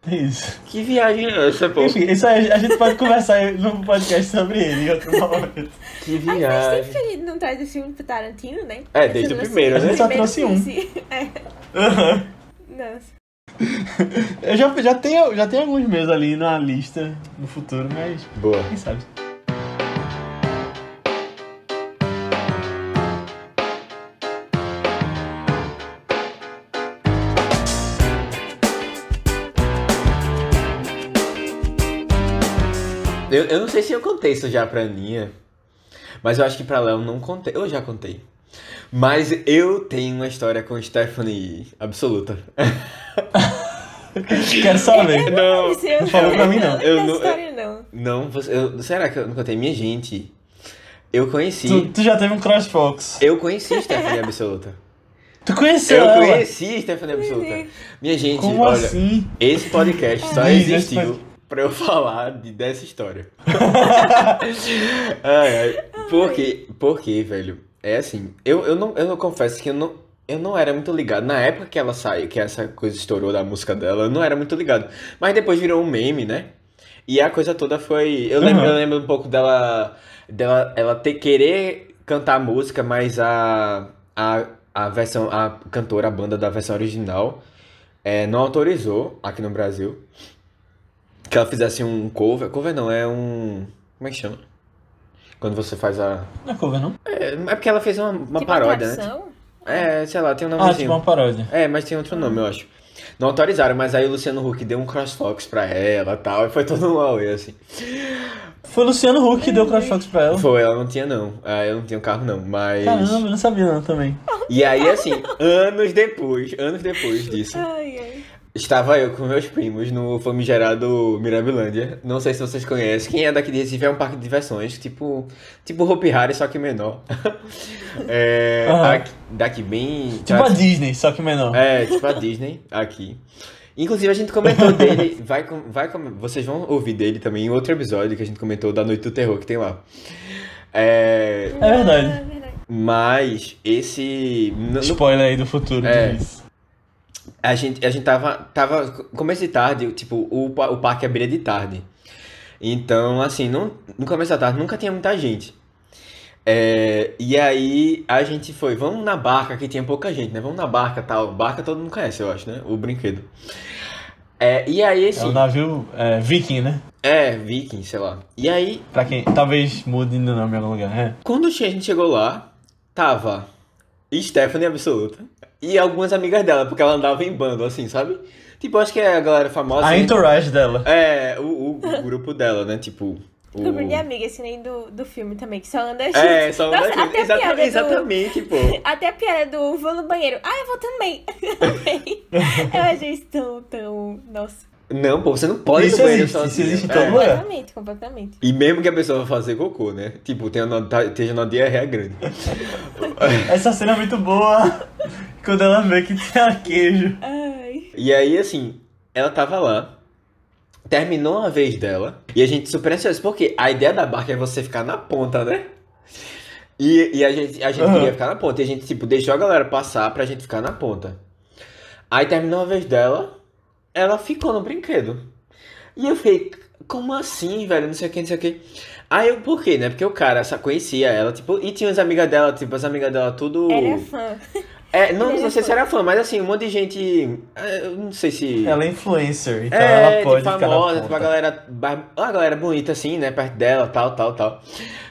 Speaker 1: É isso.
Speaker 2: Que viagem é essa, pô?
Speaker 1: Enfim, isso aí a gente pode conversar no podcast sobre ele em outro momento.
Speaker 2: Que
Speaker 3: Faz tempo
Speaker 2: viagem.
Speaker 3: que a gente não traz o filme pro Tarantino, né?
Speaker 2: É, desde o primeiro, né?
Speaker 1: A gente só trouxe um.
Speaker 3: sim. É.
Speaker 1: Aham.
Speaker 3: Nossa.
Speaker 1: Eu já, já, tenho, já tenho alguns meses ali na lista no futuro, mas
Speaker 2: Boa.
Speaker 1: quem sabe.
Speaker 2: Eu, eu não sei se eu contei isso já pra Aninha, mas eu acho que pra Léo não contei. Eu já contei. Mas eu tenho uma história com Stephanie absoluta.
Speaker 1: Quero saber.
Speaker 2: Não,
Speaker 3: Isso eu
Speaker 1: não falou pra mim, não.
Speaker 3: Eu
Speaker 2: Eu
Speaker 3: não
Speaker 2: não-
Speaker 3: história, não.
Speaker 2: não, você- eu, será que eu não contei? Minha gente, eu conheci.
Speaker 1: Tu, tu já teve um CrossFox.
Speaker 2: Eu conheci Stephanie absoluta.
Speaker 1: Tu conheceu
Speaker 2: Eu
Speaker 1: ela?
Speaker 2: conheci Stephanie absoluta. Minha gente,
Speaker 1: Como
Speaker 2: olha.
Speaker 1: assim?
Speaker 2: Esse podcast só existiu pra eu falar de, dessa história. ai, ai. Por quê? Porque, velho, é assim, eu, eu, não, eu não confesso que eu não, eu não era muito ligado. Na época que ela saiu, que essa coisa estourou da música dela, eu não era muito ligado. Mas depois virou um meme, né? E a coisa toda foi. Eu lembro,
Speaker 1: Uhum.
Speaker 2: eu lembro um pouco dela, dela ela ter, querer cantar a música, mas a, a, a versão, a cantora, a banda da versão original, é, não autorizou aqui no Brasil que ela fizesse um cover. Cover não, é um. Como é que chama? Quando você faz a.
Speaker 1: Não é cover, não?
Speaker 2: É, é porque ela fez uma, uma
Speaker 3: Tipo,
Speaker 2: paródia, né?
Speaker 3: atração?
Speaker 2: É, sei lá, tem um
Speaker 1: Ah,
Speaker 2: nomezinho.
Speaker 1: tipo uma paródia.
Speaker 2: É, mas tem outro nome, eu acho. Não autorizaram, mas aí o Luciano Huck deu um crossfox pra ela e tal, e foi todo um auê, assim.
Speaker 1: Foi o Luciano Huck que deu CrossFox pra ela.
Speaker 2: Foi, ela não tinha não. Ah, eu não tinha um carro não, mas...
Speaker 1: Caramba, eu não sabia não também.
Speaker 2: E aí, assim, anos depois, anos depois disso,
Speaker 3: Ai, ai.
Speaker 2: Estava eu com meus primos no famigerado Mirabilândia. Não sei se vocês conhecem. Quem é daqui de Recife é um parque de diversões, tipo, tipo Hopi Hari, só que menor. é,
Speaker 1: Aham.
Speaker 2: aqui- daqui bem...
Speaker 1: Tipo a Disney, só que menor.
Speaker 2: É, tipo a Disney aqui. Inclusive a gente comentou dele, vai, vai, vocês vão ouvir dele também em outro episódio que a gente comentou da Noite do Terror que tem lá. É,
Speaker 1: É verdade.
Speaker 3: Verdade.
Speaker 2: mas esse no-
Speaker 1: Spoiler aí do futuro
Speaker 2: É.
Speaker 1: disso.
Speaker 2: A gente a gente tava tava começo de tarde, tipo, o, o parque abria de tarde. Então, assim, não, no começo da tarde nunca tinha muita gente. É, e aí a gente foi, vamos na barca, que tinha pouca gente, né? Vamos na barca tal. Barca todo mundo conhece, eu acho, né? O brinquedo. É, e aí
Speaker 1: É
Speaker 2: esse.
Speaker 1: o navio é, viking, né?
Speaker 2: É, Viking, sei lá. E aí,
Speaker 1: Pra quem talvez mude no nome em algum lugar. É.
Speaker 2: quando a gente chegou lá, tava Stephanie absoluta. E algumas amigas dela, porque ela andava em bando, assim, sabe? Tipo, acho que é a galera famosa.
Speaker 1: A entourage dela.
Speaker 2: É, o, o grupo dela, né? Tipo. O...
Speaker 3: Grupo de amigas, que nem do, do filme também, que só anda junto.
Speaker 2: É, só
Speaker 3: Nossa,
Speaker 2: anda junto.
Speaker 3: até a
Speaker 2: Exata-
Speaker 3: piada do-
Speaker 2: Exatamente, pô.
Speaker 3: Até a piada do vou no banheiro. Ah, eu vou também. Eu achei isso tão, tão. Nossa.
Speaker 2: Não, pô, você não pode ir
Speaker 1: Isso
Speaker 2: no banheiro
Speaker 1: existe, isso
Speaker 2: sozinho.
Speaker 1: existe em
Speaker 2: É.
Speaker 1: todo.
Speaker 3: Completamente, completamente.
Speaker 2: E mesmo que a pessoa vá fazer cocô, né? Tipo, tenha uma, esteja numa diarreia grande.
Speaker 1: Essa cena é muito boa. Quando ela vê que tem queijo.
Speaker 3: Ai.
Speaker 2: E aí, assim, ela tava lá, terminou a vez dela, e a gente super ansioso, porque a ideia da barca é você ficar na ponta, né? E, e a gente, a gente
Speaker 1: Aham.
Speaker 2: queria ficar na ponta, e a gente, tipo, deixou a galera passar pra gente ficar na ponta. Aí terminou a vez dela, ela ficou no brinquedo. E eu fiquei, como assim, velho? Não sei o que, não sei o que. Aí eu, por quê, né? Porque o cara só conhecia ela, tipo, e tinha as amigas dela, tipo, as amigas dela tudo.
Speaker 3: Era fã.
Speaker 2: É, não,
Speaker 3: Ele
Speaker 2: não sei se era fã, mas assim, um monte de gente. é, Eu não sei se.
Speaker 1: Ela é influencer, então
Speaker 2: é,
Speaker 1: ela pode
Speaker 2: tipo,
Speaker 1: ficar
Speaker 2: famosa,
Speaker 1: na
Speaker 2: tipo, a galera. Uma galera bonita, assim, né? Perto dela, tal, tal, tal.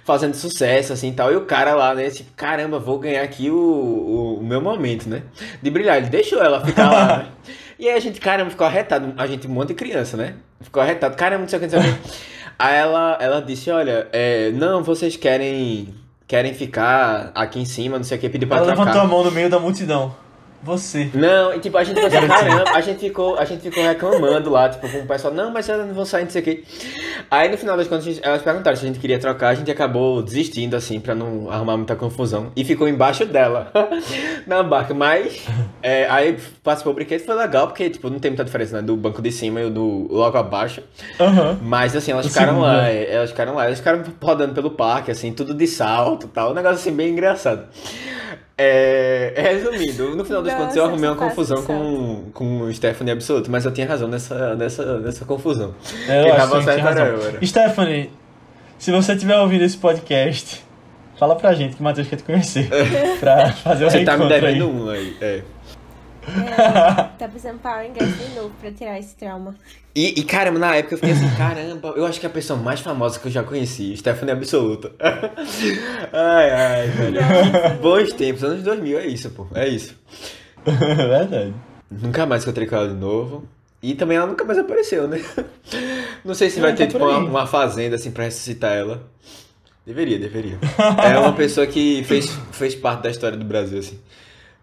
Speaker 2: Fazendo sucesso, assim, tal. E o cara lá, né? Tipo, caramba, vou ganhar aqui o, o, o meu momento, né? De brilhar. Ele deixou ela ficar lá, né? E aí a gente, caramba, ficou arretado. A gente, um monte de criança, né? Ficou arretado. Caramba, não sei o que, não sei o que. Aí ela, ela disse, olha, é, não, vocês querem. Querem ficar aqui em cima, não sei o que, pedir pra
Speaker 1: Ela
Speaker 2: trocar.
Speaker 1: levantou a mão no meio da multidão. Você.
Speaker 2: Não, e tipo, a gente ficou caramba, a gente ficou, a gente ficou reclamando lá, tipo, com o pessoal, não, mas eu não vou sair, não sei o que. Aí no final das contas, gente- elas perguntaram se a gente queria trocar, a gente acabou desistindo, assim, pra não arrumar muita confusão. E ficou embaixo dela, na barca. Mas, é, aí participou o brinquedo, foi legal, porque, tipo, não tem muita diferença, né, do banco de cima e do logo abaixo.
Speaker 1: Aham.
Speaker 2: Mas, assim, elas ficaram
Speaker 1: segundo,
Speaker 2: lá, é, elas ficaram lá, elas ficaram rodando pelo parque, assim, tudo de salto e tal, um negócio, assim, bem engraçado. É, resumindo, no final das
Speaker 3: Nossa,
Speaker 2: contas eu arrumei uma confusão
Speaker 3: de
Speaker 2: com, com o Stephanie absoluto, mas eu tinha razão nessa, nessa, nessa confusão.
Speaker 1: É, Eu acho que tinha razão. Stephanie, se você estiver ouvindo esse podcast, fala pra gente que o Matheus quer te conhecer. pra fazer o
Speaker 2: Você tá me
Speaker 1: reencontro aí.
Speaker 2: devendo um aí. É.
Speaker 3: Tá precisando o ingresso de novo pra tirar esse trauma.
Speaker 2: E, e, caramba, na época eu fiquei assim, caramba, eu acho que é a pessoa mais famosa que eu já conheci, Stephanie Absoluta. ai, ai, velho. Bons tempos, anos 2000, é isso, pô, é isso.
Speaker 1: Verdade.
Speaker 2: Nunca mais encontrei com ela de novo. E também ela nunca mais apareceu, né? Não sei se vai
Speaker 1: É,
Speaker 2: ter
Speaker 1: tá
Speaker 2: tipo
Speaker 1: por
Speaker 2: uma, uma fazenda assim pra ressuscitar ela. Deveria, deveria. É uma pessoa que fez, fez parte da história do Brasil, assim.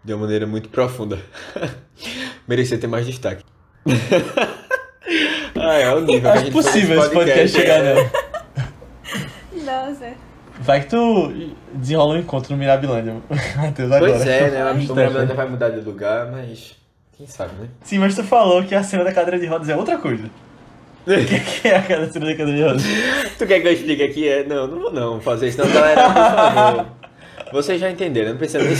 Speaker 2: De uma maneira muito profunda. Merecia ter mais destaque. ah, é o nível que a
Speaker 1: Acho possível esse podcast chegar nela.
Speaker 3: Nossa.
Speaker 1: Vai que tu desenrola um encontro no Mirabilândia, Matheus, agora.
Speaker 2: Pois é, né? O
Speaker 1: Stephanie.
Speaker 2: problema vai mudar de lugar, mas. Quem sabe, né?
Speaker 1: Sim, mas tu falou que a cena da cadeira de rodas é outra coisa. O que que é a cena da cadeira de rodas?
Speaker 2: Tu quer que eu explique aqui? É, não, não vou não fazer isso não, galera, por favor. Vocês já entenderam, não precisa nem...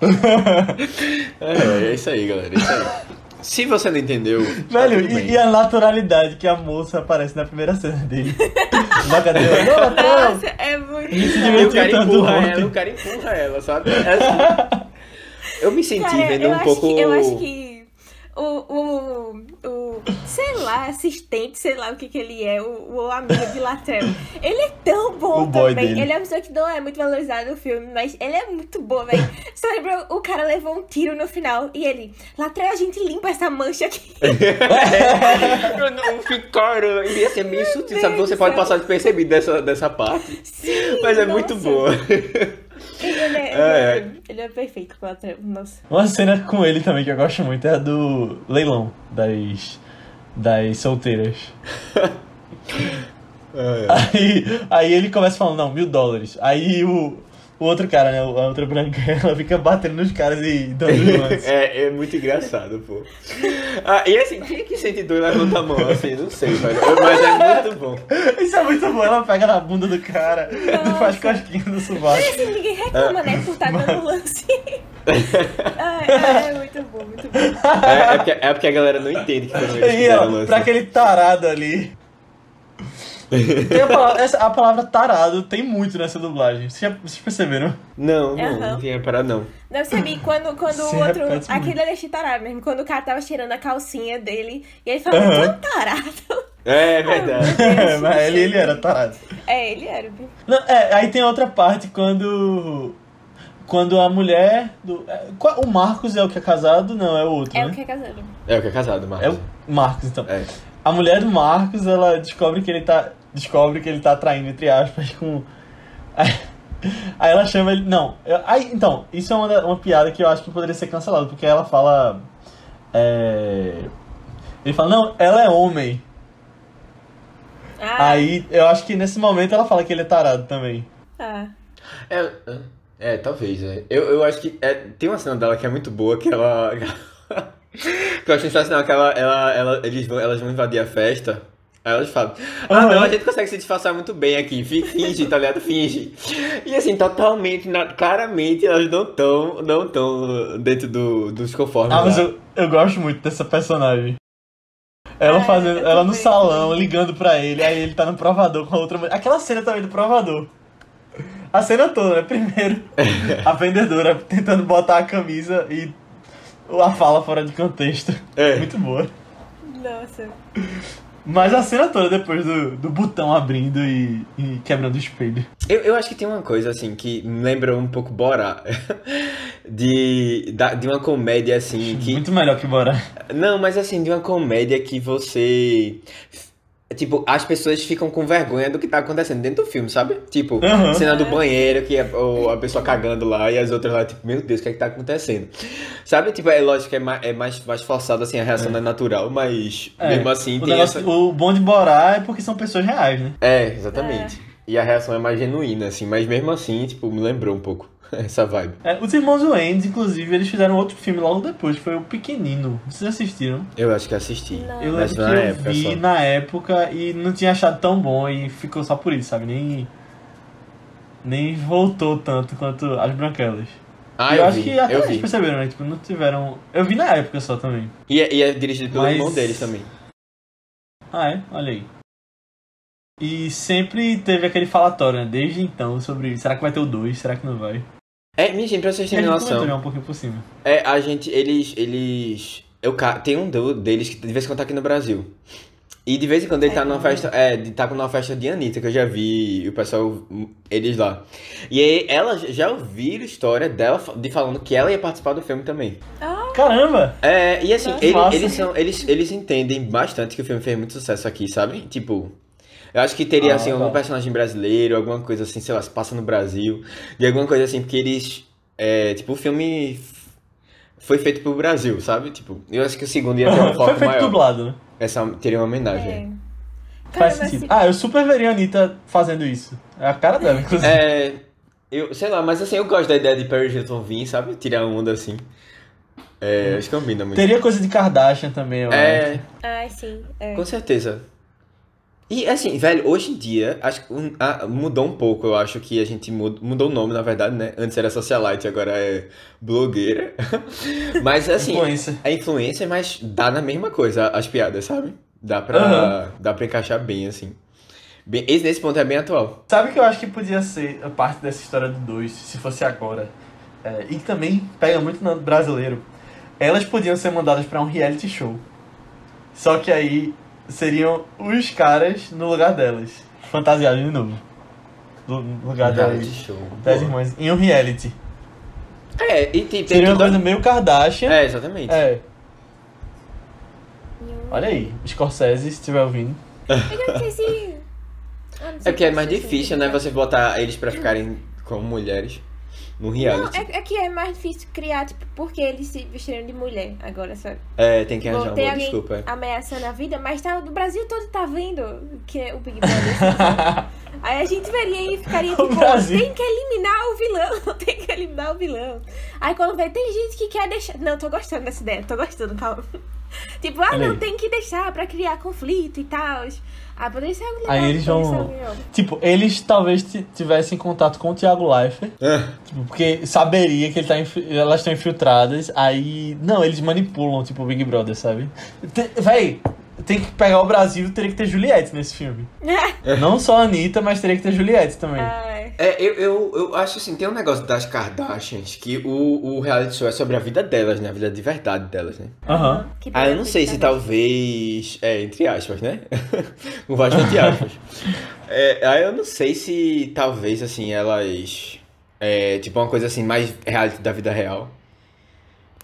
Speaker 2: é, é isso aí, galera, é isso aí. Se você não entendeu, tá
Speaker 1: Velho,
Speaker 2: bem.
Speaker 1: e, e a naturalidade que a moça aparece na primeira cena dele. Na cadeira. Não, não.
Speaker 3: Nossa, é muito.
Speaker 2: E o cara
Speaker 1: tanto
Speaker 2: empurra
Speaker 1: ontem.
Speaker 2: ela, o cara empurra ela, sabe? É assim. Eu me senti
Speaker 3: Cara,
Speaker 2: vendo
Speaker 3: eu
Speaker 2: um
Speaker 3: acho
Speaker 2: pouco...
Speaker 3: Que, eu acho que o, o, o, sei lá, assistente, sei lá o que que ele é, o, o amigo de Latrell, ele é tão bom
Speaker 1: O boy
Speaker 3: também.
Speaker 1: dele.
Speaker 3: Ele é uma pessoa que não é muito valorizada no filme, mas ele é muito bom, velho. Você lembra, o cara levou um tiro no final e ele, Latrell, a gente limpa essa mancha aqui.
Speaker 2: Eu não ficaram... Ia ser meio sutil, sabe? Você pode passar despercebido dessa, dessa parte,
Speaker 3: Sim,
Speaker 2: mas é
Speaker 3: nossa.
Speaker 2: muito boa.
Speaker 3: Ele é, ele,
Speaker 2: É,
Speaker 3: é,
Speaker 2: é.
Speaker 3: ele é perfeito com o Latrell, nossa.
Speaker 1: Uma cena com ele também que eu gosto muito é a do leilão das, das solteiras.
Speaker 2: É.
Speaker 1: Aí, aí ele começa falando, não, mil dólares. Aí o, o outro cara, né, a outra branca, ela fica batendo nos caras e dando os.
Speaker 2: É, é muito engraçado, pô. Ah, e assim, quem é que sente dor e levanta a mão? Assim, não sei, velho. Mas é muito bom.
Speaker 1: Isso é muito bom, ela pega na bunda do cara e
Speaker 3: Nossa.
Speaker 1: faz cosquinha no sovaco.
Speaker 3: Mas assim, ninguém reclama, né, por estar dando lance. É, é muito bom, muito bom.
Speaker 2: É, é porque, é porque a galera não entende que foram eles que deram
Speaker 1: ela,
Speaker 2: lance.
Speaker 1: pra aquele tarado ali. Tem a palavra, essa, a palavra tarado tem muito nessa dublagem. Vocês, já, vocês perceberam?
Speaker 2: Não, não,
Speaker 3: Aham.
Speaker 2: não tinha parado, não.
Speaker 3: Não percebi quando, quando
Speaker 1: Se
Speaker 3: o outro. Aquele ali é chitarado mesmo. Quando o cara tava cheirando a calcinha dele. E ele falou, tão tarado.
Speaker 2: É verdade.
Speaker 1: É, mas ele, ele era tarado.
Speaker 3: É, ele era.
Speaker 1: Não, é, aí tem outra parte quando. Quando a mulher do. é, O Marcos é o que é casado? Não, é o outro,
Speaker 3: É
Speaker 1: né?
Speaker 3: o que é casado.
Speaker 2: É o que é casado, Marcos.
Speaker 1: É o Marcos, então.
Speaker 2: É.
Speaker 1: A mulher do Marcos, ela descobre que ele tá. Descobre que ele tá traindo, entre aspas, com. Aí, aí ela chama ele. Não. eu- Aí, então, isso é uma, uma piada que eu acho que poderia ser cancelada, porque ela fala. É... Ele fala, não, ela é homem.
Speaker 3: Ah,
Speaker 1: Aí eu acho que nesse momento ela fala que ele é tarado também.
Speaker 3: ah.
Speaker 2: É, é, é, talvez. É. Eu, eu acho que é, tem uma cena dela que é muito boa, que ela. que eu acho sensacional, que ela, ela, ela, eles vão, elas vão invadir a festa. Aí elas falam, ah não, a gente consegue se disfarçar muito bem aqui, fi- finge, tá ligado? Finge. E assim, totalmente, na- claramente elas não estão não tão dentro do, dos conformes.
Speaker 1: Ah, mas eu, eu gosto muito dessa personagem. Ela
Speaker 3: Ah,
Speaker 1: fazendo, ela no salão, ligando pra ele, aí ele tá no provador com a outra mulher. Aquela cena também do provador. A cena toda, né? Primeiro, a vendedora tentando botar a camisa e a fala fora de contexto.
Speaker 2: É.
Speaker 1: Muito boa.
Speaker 3: Nossa.
Speaker 1: Mas a cena toda depois do, do botão abrindo e, e quebrando o espelho.
Speaker 2: Eu, eu acho que tem uma coisa assim que me lembra um pouco Borá. De, da- de uma comédia assim que.
Speaker 1: Muito melhor que Bora.
Speaker 2: Não, mas assim, de uma comédia que você. Tipo, as pessoas ficam com vergonha do que tá acontecendo dentro do filme, sabe? Tipo,
Speaker 1: Aham.
Speaker 2: cena do banheiro, que é ou a pessoa cagando lá e as outras lá, tipo, meu Deus, o que é que tá acontecendo? Sabe? Tipo, é lógico que é mais, é mais, mais forçado, assim, a reação não é natural, mas
Speaker 1: É,
Speaker 2: mesmo assim
Speaker 1: o,
Speaker 2: tem
Speaker 1: negócio-
Speaker 2: essa.
Speaker 1: o bom de Borá é porque são pessoas reais, né?
Speaker 2: É, exatamente. E a reação é mais genuína, assim, mas mesmo assim, tipo, me lembrou um pouco essa vibe.
Speaker 1: É, os irmãos Wayans, inclusive, eles fizeram outro filme logo depois, foi o Pequenino. Vocês assistiram?
Speaker 2: Eu acho que assisti.
Speaker 3: Não.
Speaker 1: Eu
Speaker 2: Mas
Speaker 1: lembro que eu
Speaker 2: época
Speaker 1: vi
Speaker 2: só.
Speaker 1: na época e não tinha achado tão bom e ficou só por isso, sabe? Nem. Nem voltou tanto quanto as branquelas.
Speaker 2: Ah, eu,
Speaker 1: eu acho
Speaker 2: vi,
Speaker 1: que até
Speaker 2: eu
Speaker 1: eles
Speaker 2: vi.
Speaker 1: perceberam, né? Tipo, não tiveram. Eu vi na época só também.
Speaker 2: E é, e é dirigido pelo
Speaker 1: Mas-
Speaker 2: irmão deles também.
Speaker 1: Ah, é? Olha aí. E sempre teve aquele falatório, né? Desde então, sobre será que vai ter o 2, será que não vai?
Speaker 2: É, minha gente, pra vocês
Speaker 1: a
Speaker 2: terem
Speaker 1: gente comentou
Speaker 2: noção.
Speaker 1: um pouquinho por cima.
Speaker 2: É, a gente, eles, eles... Eu, ca- tem um deles que de vez em quando tá aqui no Brasil. E de vez em quando ele tá numa festa, é, tá numa festa de Anitta, que eu já vi o pessoal, eles lá. E aí, ela já ouviram história dela de falando que ela ia participar do filme também.
Speaker 1: Caramba!
Speaker 2: É, e assim, ele- eles, são, eles, eles entendem bastante que o filme fez muito sucesso aqui, sabe? Tipo, eu acho que teria,
Speaker 1: Ah,
Speaker 2: assim, algum
Speaker 1: tá.
Speaker 2: personagem brasileiro, alguma coisa assim, sei lá, se passa no Brasil, de alguma coisa assim, porque eles, é, tipo, o filme foi feito pro Brasil, sabe? Tipo, eu acho que o segundo ia ter um
Speaker 1: Foi
Speaker 2: foco
Speaker 1: feito
Speaker 2: maior.
Speaker 1: dublado, né?
Speaker 2: Essa teria uma homenagem.
Speaker 3: É.
Speaker 1: Faz sentido.
Speaker 3: assim,
Speaker 1: Ah, eu super veria a Anitta fazendo isso. É a cara dela, inclusive.
Speaker 2: É, eu, sei lá, mas assim, eu gosto da ideia de Paris Hilton vir, sabe? Tirar onda assim. É, acho que combina muito.
Speaker 1: Teria coisa de Kardashian também, eu acho.
Speaker 2: É,
Speaker 3: Ai, sim. É.
Speaker 2: Com certeza. E assim, velho, hoje em dia, acho que um- ah, mudou um pouco. Eu acho que a gente mud- mudou o nome, na verdade, né? Antes era socialite, agora é blogueira. Mas assim,
Speaker 1: Influencer.
Speaker 2: é influência, mas dá na mesma coisa as piadas, sabe? Dá pra,
Speaker 1: Aham.
Speaker 2: dá pra encaixar bem, assim. Bem, esse nesse ponto é bem atual.
Speaker 1: Sabe o que eu acho que podia ser a parte dessa história do 2, se fosse agora? É, e que também pega muito no brasileiro. Elas podiam ser mandadas pra um reality show. Só que aí seriam os caras no lugar delas. Fantasiados de novo. No lugar
Speaker 2: Reality
Speaker 1: das,
Speaker 2: show.
Speaker 1: das irmãs. Em um reality.
Speaker 2: É, e tem, tem
Speaker 1: Seria uma
Speaker 2: tudo a-
Speaker 1: coisa meio Kardashian.
Speaker 2: É, exatamente.
Speaker 1: É. Olha aí, Scorsese, se estiver ouvindo.
Speaker 3: Eu não sei se. Ah, não sei
Speaker 2: É porque é mais difícil, né? Você botar eles pra ficarem como mulheres no
Speaker 3: Não,
Speaker 2: reality.
Speaker 3: é, é que é mais difícil criar, tipo, porque eles se vestiram de mulher agora, sabe?
Speaker 2: É, tem que arranjar
Speaker 3: Bom,
Speaker 2: uma desculpa.
Speaker 3: ameaçando a vida, mas tá, o Brasil todo tá vendo que é o Big Brother. sabe? Aí a gente veria e ficaria tipo, tem que eliminar o vilão, tem que eliminar o vilão. Aí quando vê, tem gente que quer deixar. Não, tô gostando dessa ideia, tô gostando, calma. Tipo, ah,
Speaker 1: Olha
Speaker 3: não,
Speaker 1: aí.
Speaker 3: tem que deixar pra criar conflito e tal. Ah, poderia ser algo legal.
Speaker 1: Aí eles vão. Tipo, eles talvez ti- tivessem contato com o Thiago Leifert.
Speaker 2: Ah,
Speaker 1: Tipo, porque saberia que ele tá infi- elas estão infiltradas, aí. Não, eles manipulam, tipo, o Big Brother, sabe? Tem, véi, tem que pegar o Brasil, teria que ter Juliette nesse filme. Não só a Anitta, mas teria que ter Juliette também.
Speaker 3: Ai,
Speaker 2: É, eu, eu, eu acho assim, tem um negócio das Kardashians que o, o reality show é sobre a vida delas, né? A vida de verdade delas, né?
Speaker 1: Aham.
Speaker 3: que
Speaker 2: Ah, eu não sei se
Speaker 3: tá
Speaker 2: talvez. É, entre aspas, né? Com bastante aspas. É, aí eu não sei se talvez, assim, elas. É, tipo uma coisa assim, mais reality da vida real.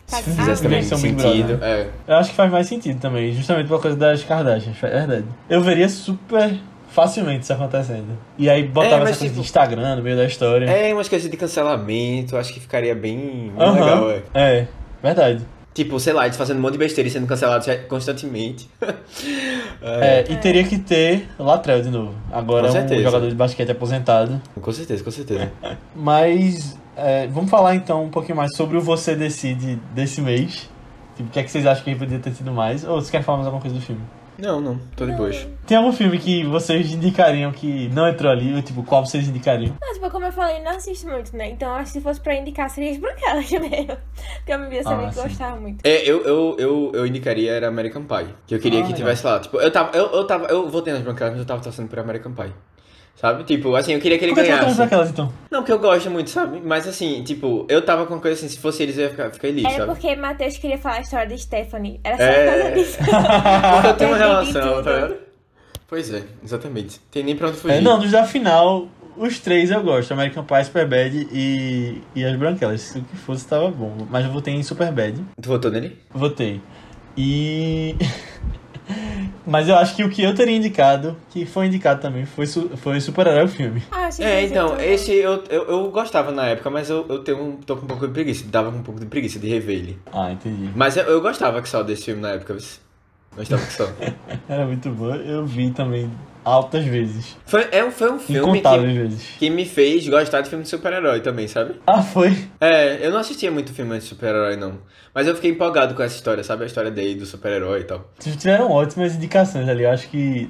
Speaker 2: Se
Speaker 3: Ah,
Speaker 2: fizesse também
Speaker 1: Big
Speaker 2: sentido. É.
Speaker 1: Eu acho que faz mais sentido também, justamente por causa das Kardashians, é verdade. Eu veria super facilmente isso acontecendo. E aí botava
Speaker 2: É, mas
Speaker 1: essa coisa
Speaker 2: tipo-
Speaker 1: de Instagram no meio da história.
Speaker 2: É umas coisas de cancelamento, acho que ficaria bem, bem legal, é.
Speaker 1: É, verdade.
Speaker 2: Tipo, sei lá, eles fazendo um monte de besteira e sendo cancelados constantemente.
Speaker 1: É, e teria que ter Latrell de novo. Agora
Speaker 2: Com
Speaker 1: um jogador de basquete aposentado.
Speaker 2: Com certeza, com certeza.
Speaker 1: Mas é, vamos falar então um pouquinho mais sobre o Você Decide desse mês. Tipo, o que é que vocês acham que poderia ter sido mais? Ou você quer falar mais alguma coisa do filme?
Speaker 2: Não, não, tô de boas.
Speaker 1: Tem algum filme que vocês indicariam que não entrou ali? Ou tipo, qual vocês indicariam?
Speaker 3: Não, tipo, como eu falei, eu não assisto muito, né? Então, acho que se fosse pra indicar, seria as branquelas mesmo. Porque eu me via
Speaker 1: Ah,
Speaker 3: sabia que
Speaker 1: sim.
Speaker 3: gostava muito.
Speaker 2: É, eu, eu, eu, eu indicaria era American Pie. Que eu queria
Speaker 1: Ah,
Speaker 2: que
Speaker 1: legal.
Speaker 2: tivesse lá. Tipo, eu tava. Eu, eu tava. Eu votei nas branquelas, mas eu tava torcendo por American Pie. Sabe? Tipo, assim, eu queria que ele
Speaker 1: Por que
Speaker 2: ganhasse.
Speaker 1: botou aquelas então?
Speaker 2: Não, porque eu gosto muito, sabe? Mas assim, tipo, eu tava com uma coisa assim, se fosse eles eu ia ficar, ficar feliz,
Speaker 3: Era
Speaker 2: sabe?
Speaker 3: porque Matheus queria falar a história de Stephanie. Era só
Speaker 2: É.
Speaker 3: por causa disso.
Speaker 2: Porque eu tenho uma relação, tá? Pois é, exatamente. Tem nem pra onde fugir.
Speaker 1: É, não, dos da final, os três eu gosto. American Pie, Superbad e, e as branquelas. Se o que fosse, tava bom. Mas eu votei em Superbad.
Speaker 2: Tu votou nele?
Speaker 1: Votei. E... Mas eu acho que o que eu teria indicado, que foi indicado também, foi, su foi Super-Herói o filme.
Speaker 3: Ah, achei
Speaker 2: É, então,
Speaker 3: fosse
Speaker 2: esse eu, eu, eu gostava na época, mas eu, eu tenho um, tô com um pouco de preguiça. Dava um pouco de preguiça de rever ele.
Speaker 1: Ah, entendi.
Speaker 2: Mas eu, eu gostava que só desse filme na época, viu? Gostava que só.
Speaker 1: Era muito bom. Eu vi também altas vezes.
Speaker 2: Foi, é, um- foi um filme que,
Speaker 1: vezes.
Speaker 2: que me fez gostar de filme de super-herói também, sabe?
Speaker 1: Ah, foi?
Speaker 2: É, eu não assistia muito filme de super-herói, não. Mas eu fiquei empolgado com essa história, sabe? A história dele, do super-herói e tal.
Speaker 1: Tiveram ótimas indicações ali. Eu acho que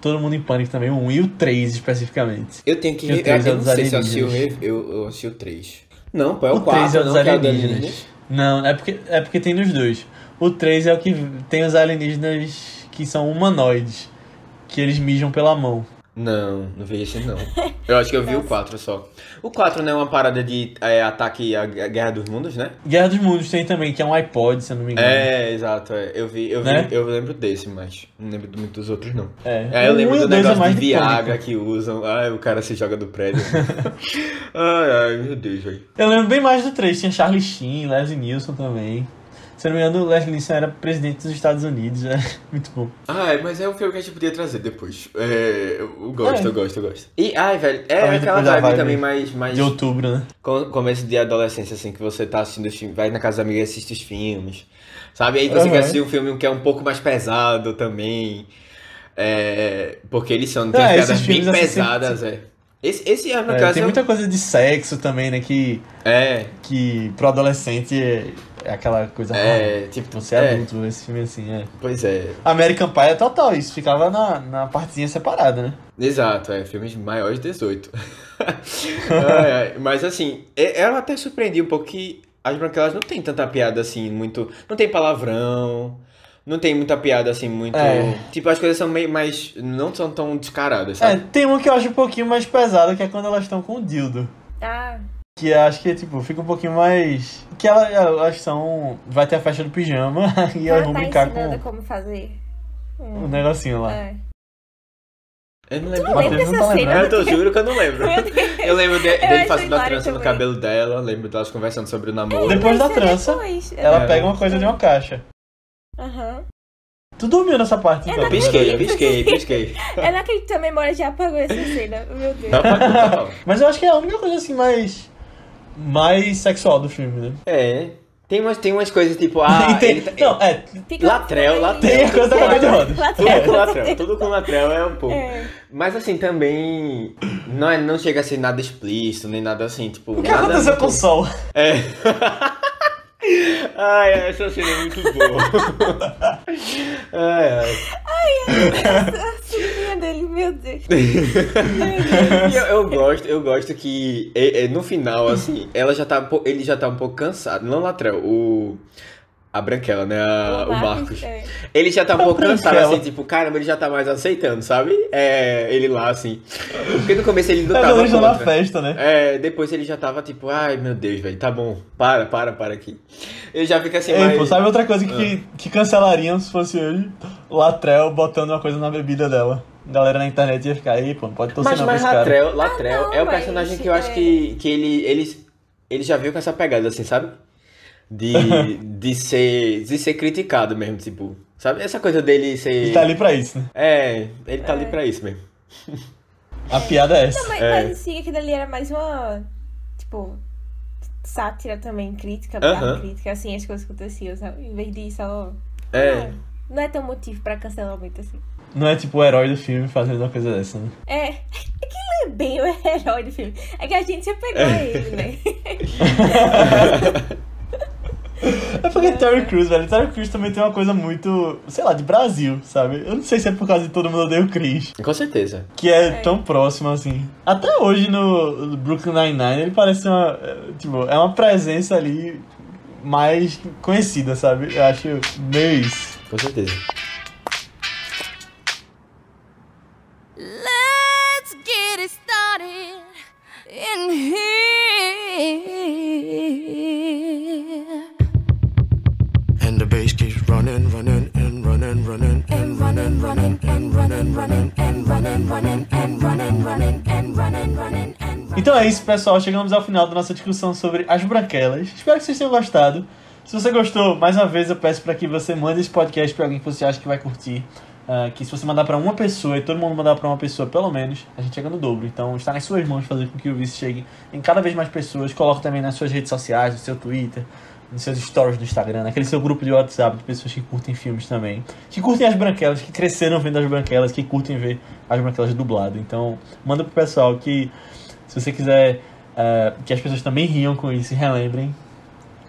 Speaker 1: Todo Mundo em Pânico também, o 1 e o 3 especificamente.
Speaker 2: Eu tenho que...
Speaker 1: E o
Speaker 2: re-
Speaker 1: três é
Speaker 2: eu
Speaker 1: o
Speaker 2: não
Speaker 1: dos
Speaker 2: sei se eu assisti o, eu, eu assisti o 3. Não, pô, é o,
Speaker 1: o 3
Speaker 2: 4,
Speaker 1: é o dos
Speaker 2: não, é o
Speaker 1: alienígenas.
Speaker 2: alienígenas.
Speaker 1: Não, é porque, é porque tem nos dois. O 3 é o que tem os alienígenas que são humanoides. Que eles mijam pela mão.
Speaker 2: Não, não vi esse não. Eu acho que eu vi o 4 só. O 4 não é uma parada de é, ataque à Gu- Guerra dos Mundos, né?
Speaker 1: Guerra dos Mundos tem também, que é um iPod, se eu não me engano.
Speaker 2: É, exato. É. Eu vi, eu vi,
Speaker 1: Né?
Speaker 2: eu lembro desse, mas não lembro muito dos outros, não.
Speaker 1: É.
Speaker 2: É, eu lembro do
Speaker 1: é
Speaker 2: negócio
Speaker 1: mais
Speaker 2: de Viagra que usam. Ai, o cara se joga do prédio. ai, ai, meu Deus, velho.
Speaker 1: Eu lembro bem mais do 3. Tinha Charlie Sheen, Leslie Nielsen também. Se eu não me engano, o Leslie Nielsen era presidente dos Estados Unidos. É muito bom.
Speaker 2: Ai, mas é um filme que a gente podia trazer depois. É, eu gosto,
Speaker 1: É.
Speaker 2: eu gosto, eu gosto. E, ai, velho, é
Speaker 1: Talvez
Speaker 2: aquela vibe,
Speaker 1: vibe
Speaker 2: também mais. mais
Speaker 1: De outubro, né?
Speaker 2: com- começo de adolescência, assim, que você tá assistindo os filmes, vai na casa da amiga e assiste os filmes. Sabe? Aí você
Speaker 1: Aham.
Speaker 2: quer assistir um filme que é um pouco mais pesado também. É, porque eles são, tem
Speaker 1: É,
Speaker 2: piadas bem
Speaker 1: assim,
Speaker 2: pesadas, é. Esse, esse é, no
Speaker 1: É,
Speaker 2: caso,
Speaker 1: tem
Speaker 2: é
Speaker 1: muita coisa de sexo também, né? Que,
Speaker 2: é,
Speaker 1: que pro adolescente é, é aquela coisa.
Speaker 2: É,
Speaker 1: ah,
Speaker 2: tipo,
Speaker 1: Você é
Speaker 2: é.
Speaker 1: adulto, esse filme assim, é.
Speaker 2: pois é.
Speaker 1: American Pie é total, isso ficava na, na partezinha separada, né?
Speaker 2: Exato, é, filmes maiores de 18. Ai, ai, mas assim, é- ela até surpreendia um pouco que as branquelas não tem tanta piada assim, muito. Não tem palavrão, não tem muita piada assim, muito.
Speaker 1: É.
Speaker 2: Tipo, as coisas são meio mais. não são tão descaradas,
Speaker 1: É,
Speaker 2: sabe?
Speaker 1: tem uma que eu acho um pouquinho mais pesada, que é quando elas estão com o dildo.
Speaker 3: Ah,
Speaker 1: Que eu acho que, tipo, fica um pouquinho mais. Que elas, elas são. Vai ter a festa do pijama e elas
Speaker 3: ela
Speaker 1: vão
Speaker 3: tá
Speaker 1: brincar com
Speaker 3: como fazer.
Speaker 1: o negocinho lá.
Speaker 3: É.
Speaker 2: Eu não lembro.
Speaker 1: Matheus
Speaker 3: lembra
Speaker 1: não
Speaker 3: dessa
Speaker 1: tá
Speaker 3: cena?
Speaker 1: lembrando.
Speaker 2: Eu tô, juro que eu não lembro. Eu lembro de-
Speaker 3: Eu
Speaker 2: dele fazendo a trança no
Speaker 3: também.
Speaker 2: cabelo dela, lembro delas conversando sobre o namoro.
Speaker 1: Depois da trança,
Speaker 3: depois.
Speaker 1: ela
Speaker 2: É.
Speaker 1: pega uma coisa de uma caixa.
Speaker 3: Aham.
Speaker 1: Tu dormiu nessa parte,
Speaker 3: Eu
Speaker 1: então?
Speaker 3: não
Speaker 2: Pisquei, pisquei, pisquei.
Speaker 3: Eu não acredito que a memória já apagou essa cena. Meu Deus.
Speaker 2: Tá, tá.
Speaker 1: Mas eu acho que é a única coisa assim mais. Mais sexual do filme, né?
Speaker 2: É. Tem umas, tem umas coisas tipo, ah,
Speaker 1: tem-
Speaker 2: ele tá-
Speaker 1: Não, é.
Speaker 2: Latrel, latrel.
Speaker 1: Tem a coisa da cadeira de rodas.
Speaker 2: Tudo com
Speaker 3: Latrel.
Speaker 2: latrel, tudo com latrel é um pouco.
Speaker 3: É.
Speaker 2: Mas assim, também não, é, não chega a ser nada explícito, nem nada assim, tipo.
Speaker 1: O que aconteceu com o sol?
Speaker 2: É. ai, essa cena é muito boa. ai, ai.
Speaker 3: A sobrinha dele, meu Deus.
Speaker 2: Eu, eu gosto, eu gosto que é, é, no final, assim, ela já tá, ele já tá um pouco cansado. Não latrel, o. A branquela, né? A- o Marcos.
Speaker 3: é.
Speaker 2: Ele já tá um pouco cansado, assim, tipo, caramba, ele já tá mais aceitando, sabe? É, ele lá, assim. Porque no começo ele
Speaker 1: É
Speaker 2: lutava
Speaker 1: quando eles na
Speaker 2: contra.
Speaker 1: festa, né?
Speaker 2: É, depois ele já tava tipo, ai meu Deus, velho, tá bom, para, para, para aqui. Ele já fica assim,
Speaker 1: Ei,
Speaker 2: mais...
Speaker 1: pô, sabe outra coisa que, que cancelariam se fosse hoje? Latrell botando uma coisa na bebida dela. Galera na internet ia ficar aí, pô, não pode torcer
Speaker 2: Mas,
Speaker 1: não pra
Speaker 2: mas
Speaker 1: cara.
Speaker 2: Latrell, Latrell
Speaker 3: não,
Speaker 2: é o
Speaker 3: mas,
Speaker 2: personagem que eu acho
Speaker 3: é-
Speaker 2: que, que ele, ele, ele já viu com essa pegada, assim, sabe? De, de, ser, de ser criticado mesmo, tipo. Sabe? Essa coisa dele ser.
Speaker 1: Ele tá ali pra isso, né?
Speaker 2: É, ele tá ali pra isso mesmo.
Speaker 1: A piada é essa.
Speaker 3: Mas,
Speaker 2: É.
Speaker 3: mas sim, aquilo ali era mais uma. Tipo. Sátira também, crítica,
Speaker 2: Aham.
Speaker 3: barra crítica, assim, as coisas que aconteciam, sabe? Em vez de só.
Speaker 2: É.
Speaker 3: Não é tão motivo pra cancelamento assim.
Speaker 1: Não é tipo o herói do filme fazendo uma coisa dessa, né?
Speaker 3: É. É que ele é bem o herói do filme. É que a gente se apegou a ele, né?
Speaker 1: É porque Terry Crews, velho. Terry Crews também tem uma coisa muito, sei lá, de Brasil, sabe? Eu não sei se é por causa de todo mundo odeia o Chris.
Speaker 2: Com certeza.
Speaker 1: Que é, tão próximo assim. Até hoje no no Brooklyn Nine-Nine ele parece uma. é, Tipo, é uma presença ali mais conhecida, sabe? Eu acho meio isso.
Speaker 2: Com certeza.
Speaker 1: Então é isso, pessoal. Chegamos ao final da nossa discussão sobre as branquelas. Espero que vocês tenham gostado. Se você gostou, mais uma vez eu peço para que você mande esse podcast para alguém que você acha que vai curtir. Ah, que se você mandar para uma pessoa e todo mundo mandar para uma pessoa, pelo menos, a gente chega no dobro. Então está nas suas mãos fazer com que o Vice chegue em cada vez mais pessoas. Coloque também nas suas redes sociais, no seu Twitter, nos seus stories do Instagram, naquele seu grupo de WhatsApp de pessoas que curtem filmes também. Que curtem as branquelas, que cresceram vendo as branquelas, que curtem ver as branquelas dublado. Então, manda pro pessoal que se você quiser eh, que as pessoas também riam com isso e relembrem,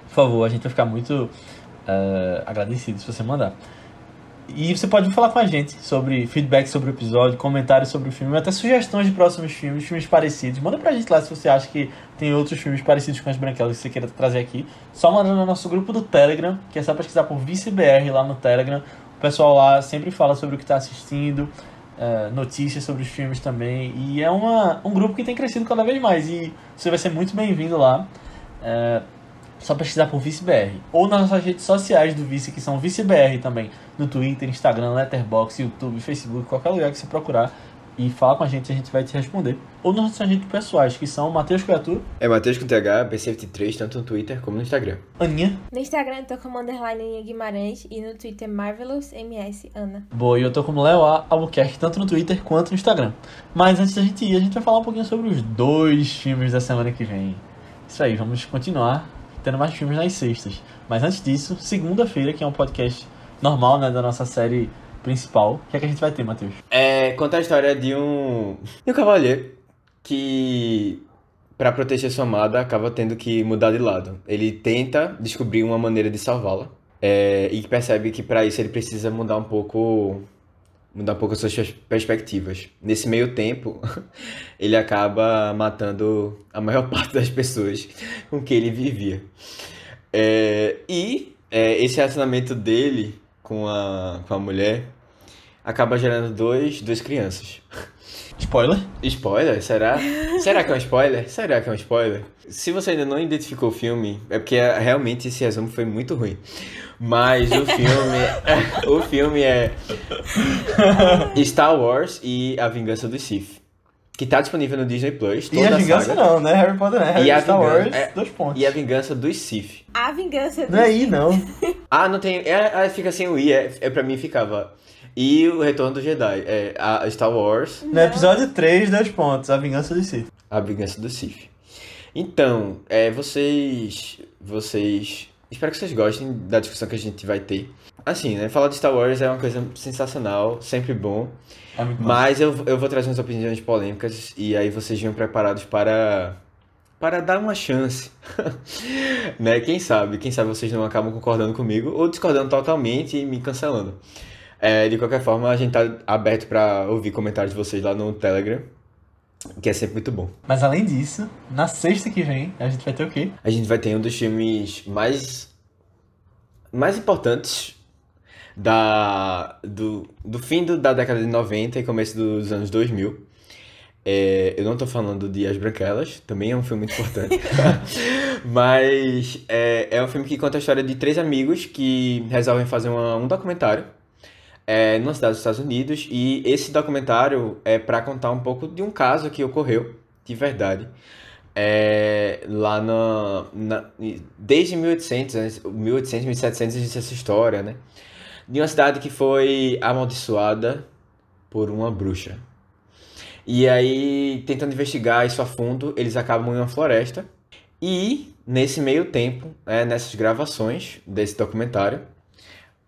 Speaker 1: por favor, a gente vai ficar muito eh, agradecido se você mandar. E você pode falar com a gente sobre feedback sobre o episódio, comentários sobre o filme, até sugestões de próximos filmes, filmes parecidos. Manda pra gente lá se você acha que tem outros filmes parecidos com as branquelas que você queira trazer aqui. Só manda no nosso grupo do Telegram, que é só pesquisar por ViceBR lá no Telegram. O pessoal lá sempre fala sobre o que está assistindo, eh, notícias sobre os filmes também. E é uma, um grupo que tem crescido cada vez mais. E você vai ser muito bem-vindo lá. Só pesquisar por ViceBR. Ou nas nossas redes sociais do Vice, que são ViceBR também. No Twitter, Instagram, Letterboxd, YouTube, Facebook, qualquer lugar que você procurar. E fala com a gente, a gente vai te responder. Ou nas nossas redes pessoais, que são Matheus Criatura,
Speaker 2: É Matheus com TH, B73, tanto no Twitter como no Instagram.
Speaker 1: Aninha.
Speaker 3: No Instagram eu tô como underline Aninha Guimarães e no Twitter MarvelousMS Ana.
Speaker 1: Boa, e eu tô como Léo A. Albuquerque, tanto no Twitter quanto no Instagram. Mas antes da gente ir, a gente vai falar um pouquinho sobre os dois filmes da semana que vem. Isso aí, vamos continuar tendo mais filmes nas sextas. Mas antes disso, segunda-feira, que é um podcast normal, né, da nossa série principal. O que é que a gente vai ter, Matheus?
Speaker 2: É, conta a história de um, de um cavaleiro que, pra proteger sua amada, acaba tendo que mudar de lado. Ele tenta descobrir uma maneira de salvá-la é, e percebe que pra isso ele precisa mudar um pouco mudar um pouco as suas pers- perspectivas. Nesse meio tempo, ele acaba matando a maior parte das pessoas com que ele vivia. É, e é, esse relacionamento dele com a, com a mulher acaba gerando dois, duas crianças.
Speaker 1: Spoiler?
Speaker 2: Spoiler? Será? Será que é um spoiler? Será que é um spoiler? Se você ainda não identificou o filme, é porque é- realmente esse resumo foi muito ruim. Mas o filme, o filme é Star Wars e A Vingança dos Sith, que tá disponível no Disney Plus.
Speaker 1: E a vingança
Speaker 2: saga.
Speaker 1: não, né? Harry Potter né? Harry
Speaker 2: E a
Speaker 1: Star
Speaker 2: vingança-
Speaker 1: Wars,
Speaker 2: é,
Speaker 1: dois pontos.
Speaker 2: E a Vingança dos Sith.
Speaker 3: A vingança do
Speaker 1: Não é I, não.
Speaker 2: Ah, não tem. É, é, fica sem o I, é, é, pra mim ficava. E o Retorno do Jedi. É a Star Wars,
Speaker 1: No episódio 3, dois pontos. A vingança de si.
Speaker 2: A Vingança do Sith. Então, é, vocês. Vocês. Espero que vocês gostem da discussão que a gente vai ter. Assim, né? Falar de Star Wars é uma coisa sensacional, sempre bom.
Speaker 1: É muito bom.
Speaker 2: Mas eu, eu vou trazer umas opiniões polêmicas e aí vocês venham preparados para. Para dar uma chance. né? Quem sabe? Quem sabe vocês não acabam concordando comigo ou discordando totalmente e me cancelando. É, de qualquer forma, a gente tá aberto para ouvir comentários de vocês lá no Telegram, que é sempre muito bom.
Speaker 1: Mas além disso, na sexta que vem, a gente vai ter o quê?
Speaker 2: A gente vai ter um dos filmes mais mais importantes da do, do fim do- da década de 90 e começo dos anos 2000. É, eu não tô falando de As Branquelas, também é um filme muito importante. Mas é, é um filme que conta a história de três amigos que resolvem fazer uma- um documentário é, numa cidade dos Estados Unidos e esse documentário é para contar um pouco de um caso que ocorreu de verdade é, lá na, na desde 1800, né, 1800, 1700 existe essa história, né? De uma cidade que foi amaldiçoada por uma bruxa. E aí, tentando investigar isso a fundo, eles acabam em uma floresta. E nesse meio tempo, é, nessas gravações desse documentário,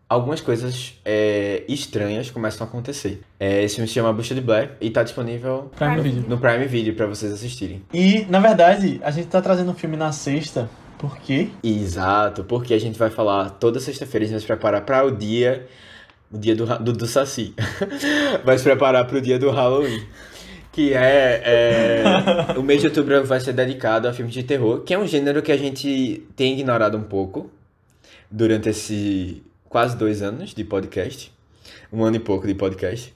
Speaker 2: algumas coisas é, estranhas começam a acontecer. É, esse filme se chama Bruxa de Blair e tá disponível
Speaker 1: Prime Video.
Speaker 2: no Prime Video pra vocês assistirem.
Speaker 1: E, na verdade, a gente tá trazendo um filme na sexta, porque
Speaker 2: Exato, porque a gente vai falar toda sexta-feira, a gente vai se preparar para o dia, o dia do, do, do Saci. vai se preparar para o dia do Halloween. Que é, é, O mês de outubro vai ser dedicado a filmes de terror, que é um gênero que a gente tem ignorado um pouco durante esse quase dois anos de podcast. Um ano e pouco de podcast.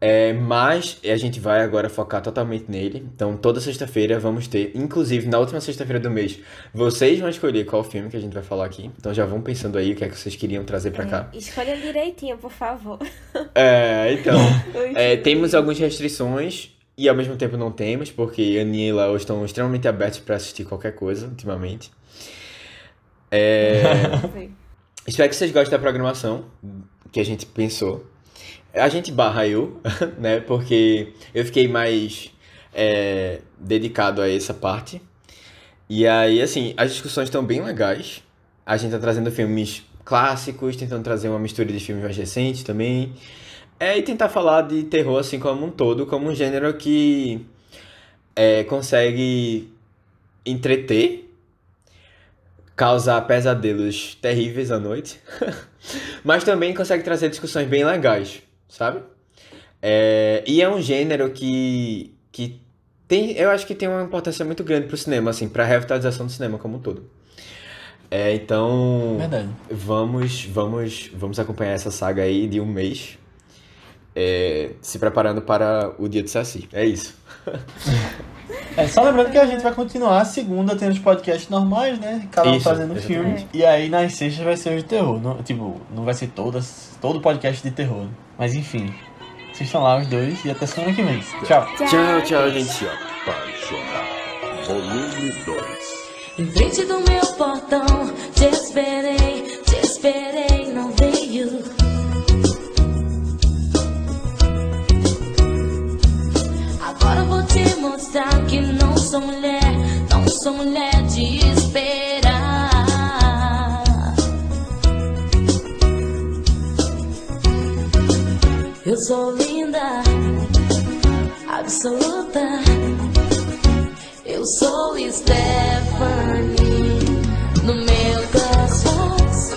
Speaker 2: É, mas a gente vai agora focar totalmente nele. Então, toda sexta-feira vamos ter, inclusive na última sexta-feira do mês, vocês vão escolher qual filme que a gente vai falar aqui. Então, já vão pensando aí o que é que vocês queriam trazer pra cá.
Speaker 3: Escolha direitinho, por favor.
Speaker 2: É, então, é, temos algumas restrições e ao mesmo tempo não temos, porque a e Lau estão extremamente abertos pra assistir qualquer coisa ultimamente. É, Espero que vocês gostem da programação que a gente pensou. A gente barra eu, né? Porque eu fiquei mais é, dedicado a essa parte. E aí, assim, as discussões estão bem legais. A gente tá trazendo filmes clássicos, tentando trazer uma mistura de filmes mais recentes também. É, e tentar falar de terror assim como um todo, como um gênero que é, consegue entreter causar pesadelos terríveis à noite, mas também consegue trazer discussões bem legais, sabe? É, e é um gênero que, que tem, eu acho que tem uma importância muito grande pro cinema, assim, pra revitalização do cinema como um todo. É, então,
Speaker 1: Verdade.
Speaker 2: vamos, vamos, vamos acompanhar essa saga aí de um mês, é, se preparando para o dia do Saci. É isso.
Speaker 1: É, só lembrando que a gente vai continuar. Segunda tem os podcasts normais, né? Cada um
Speaker 2: Isso,
Speaker 1: trazendo
Speaker 2: exatamente.
Speaker 1: filmes. E aí nas sextas vai ser os de terror. Não, tipo, não vai ser todas, todo podcast de terror. Mas enfim. Assistam lá os dois e até semana que vem. Tchau.
Speaker 2: Tchau, tchau, gente.
Speaker 4: Apaixonado. Volume 2.
Speaker 5: Em frente do meu portão, te esperei, te esperei, não veio. Agora eu vou te mostrar que não sou mulher, não sou mulher de esperar. Eu sou linda, absoluta. Eu sou Stephanie. No meu cansaço,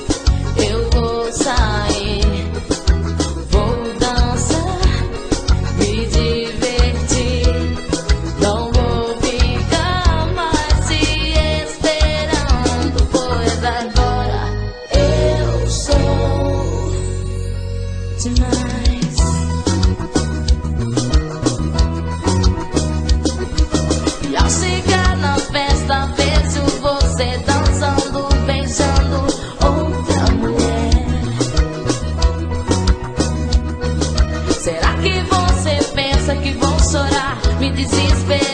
Speaker 5: eu vou sair. Chorar, me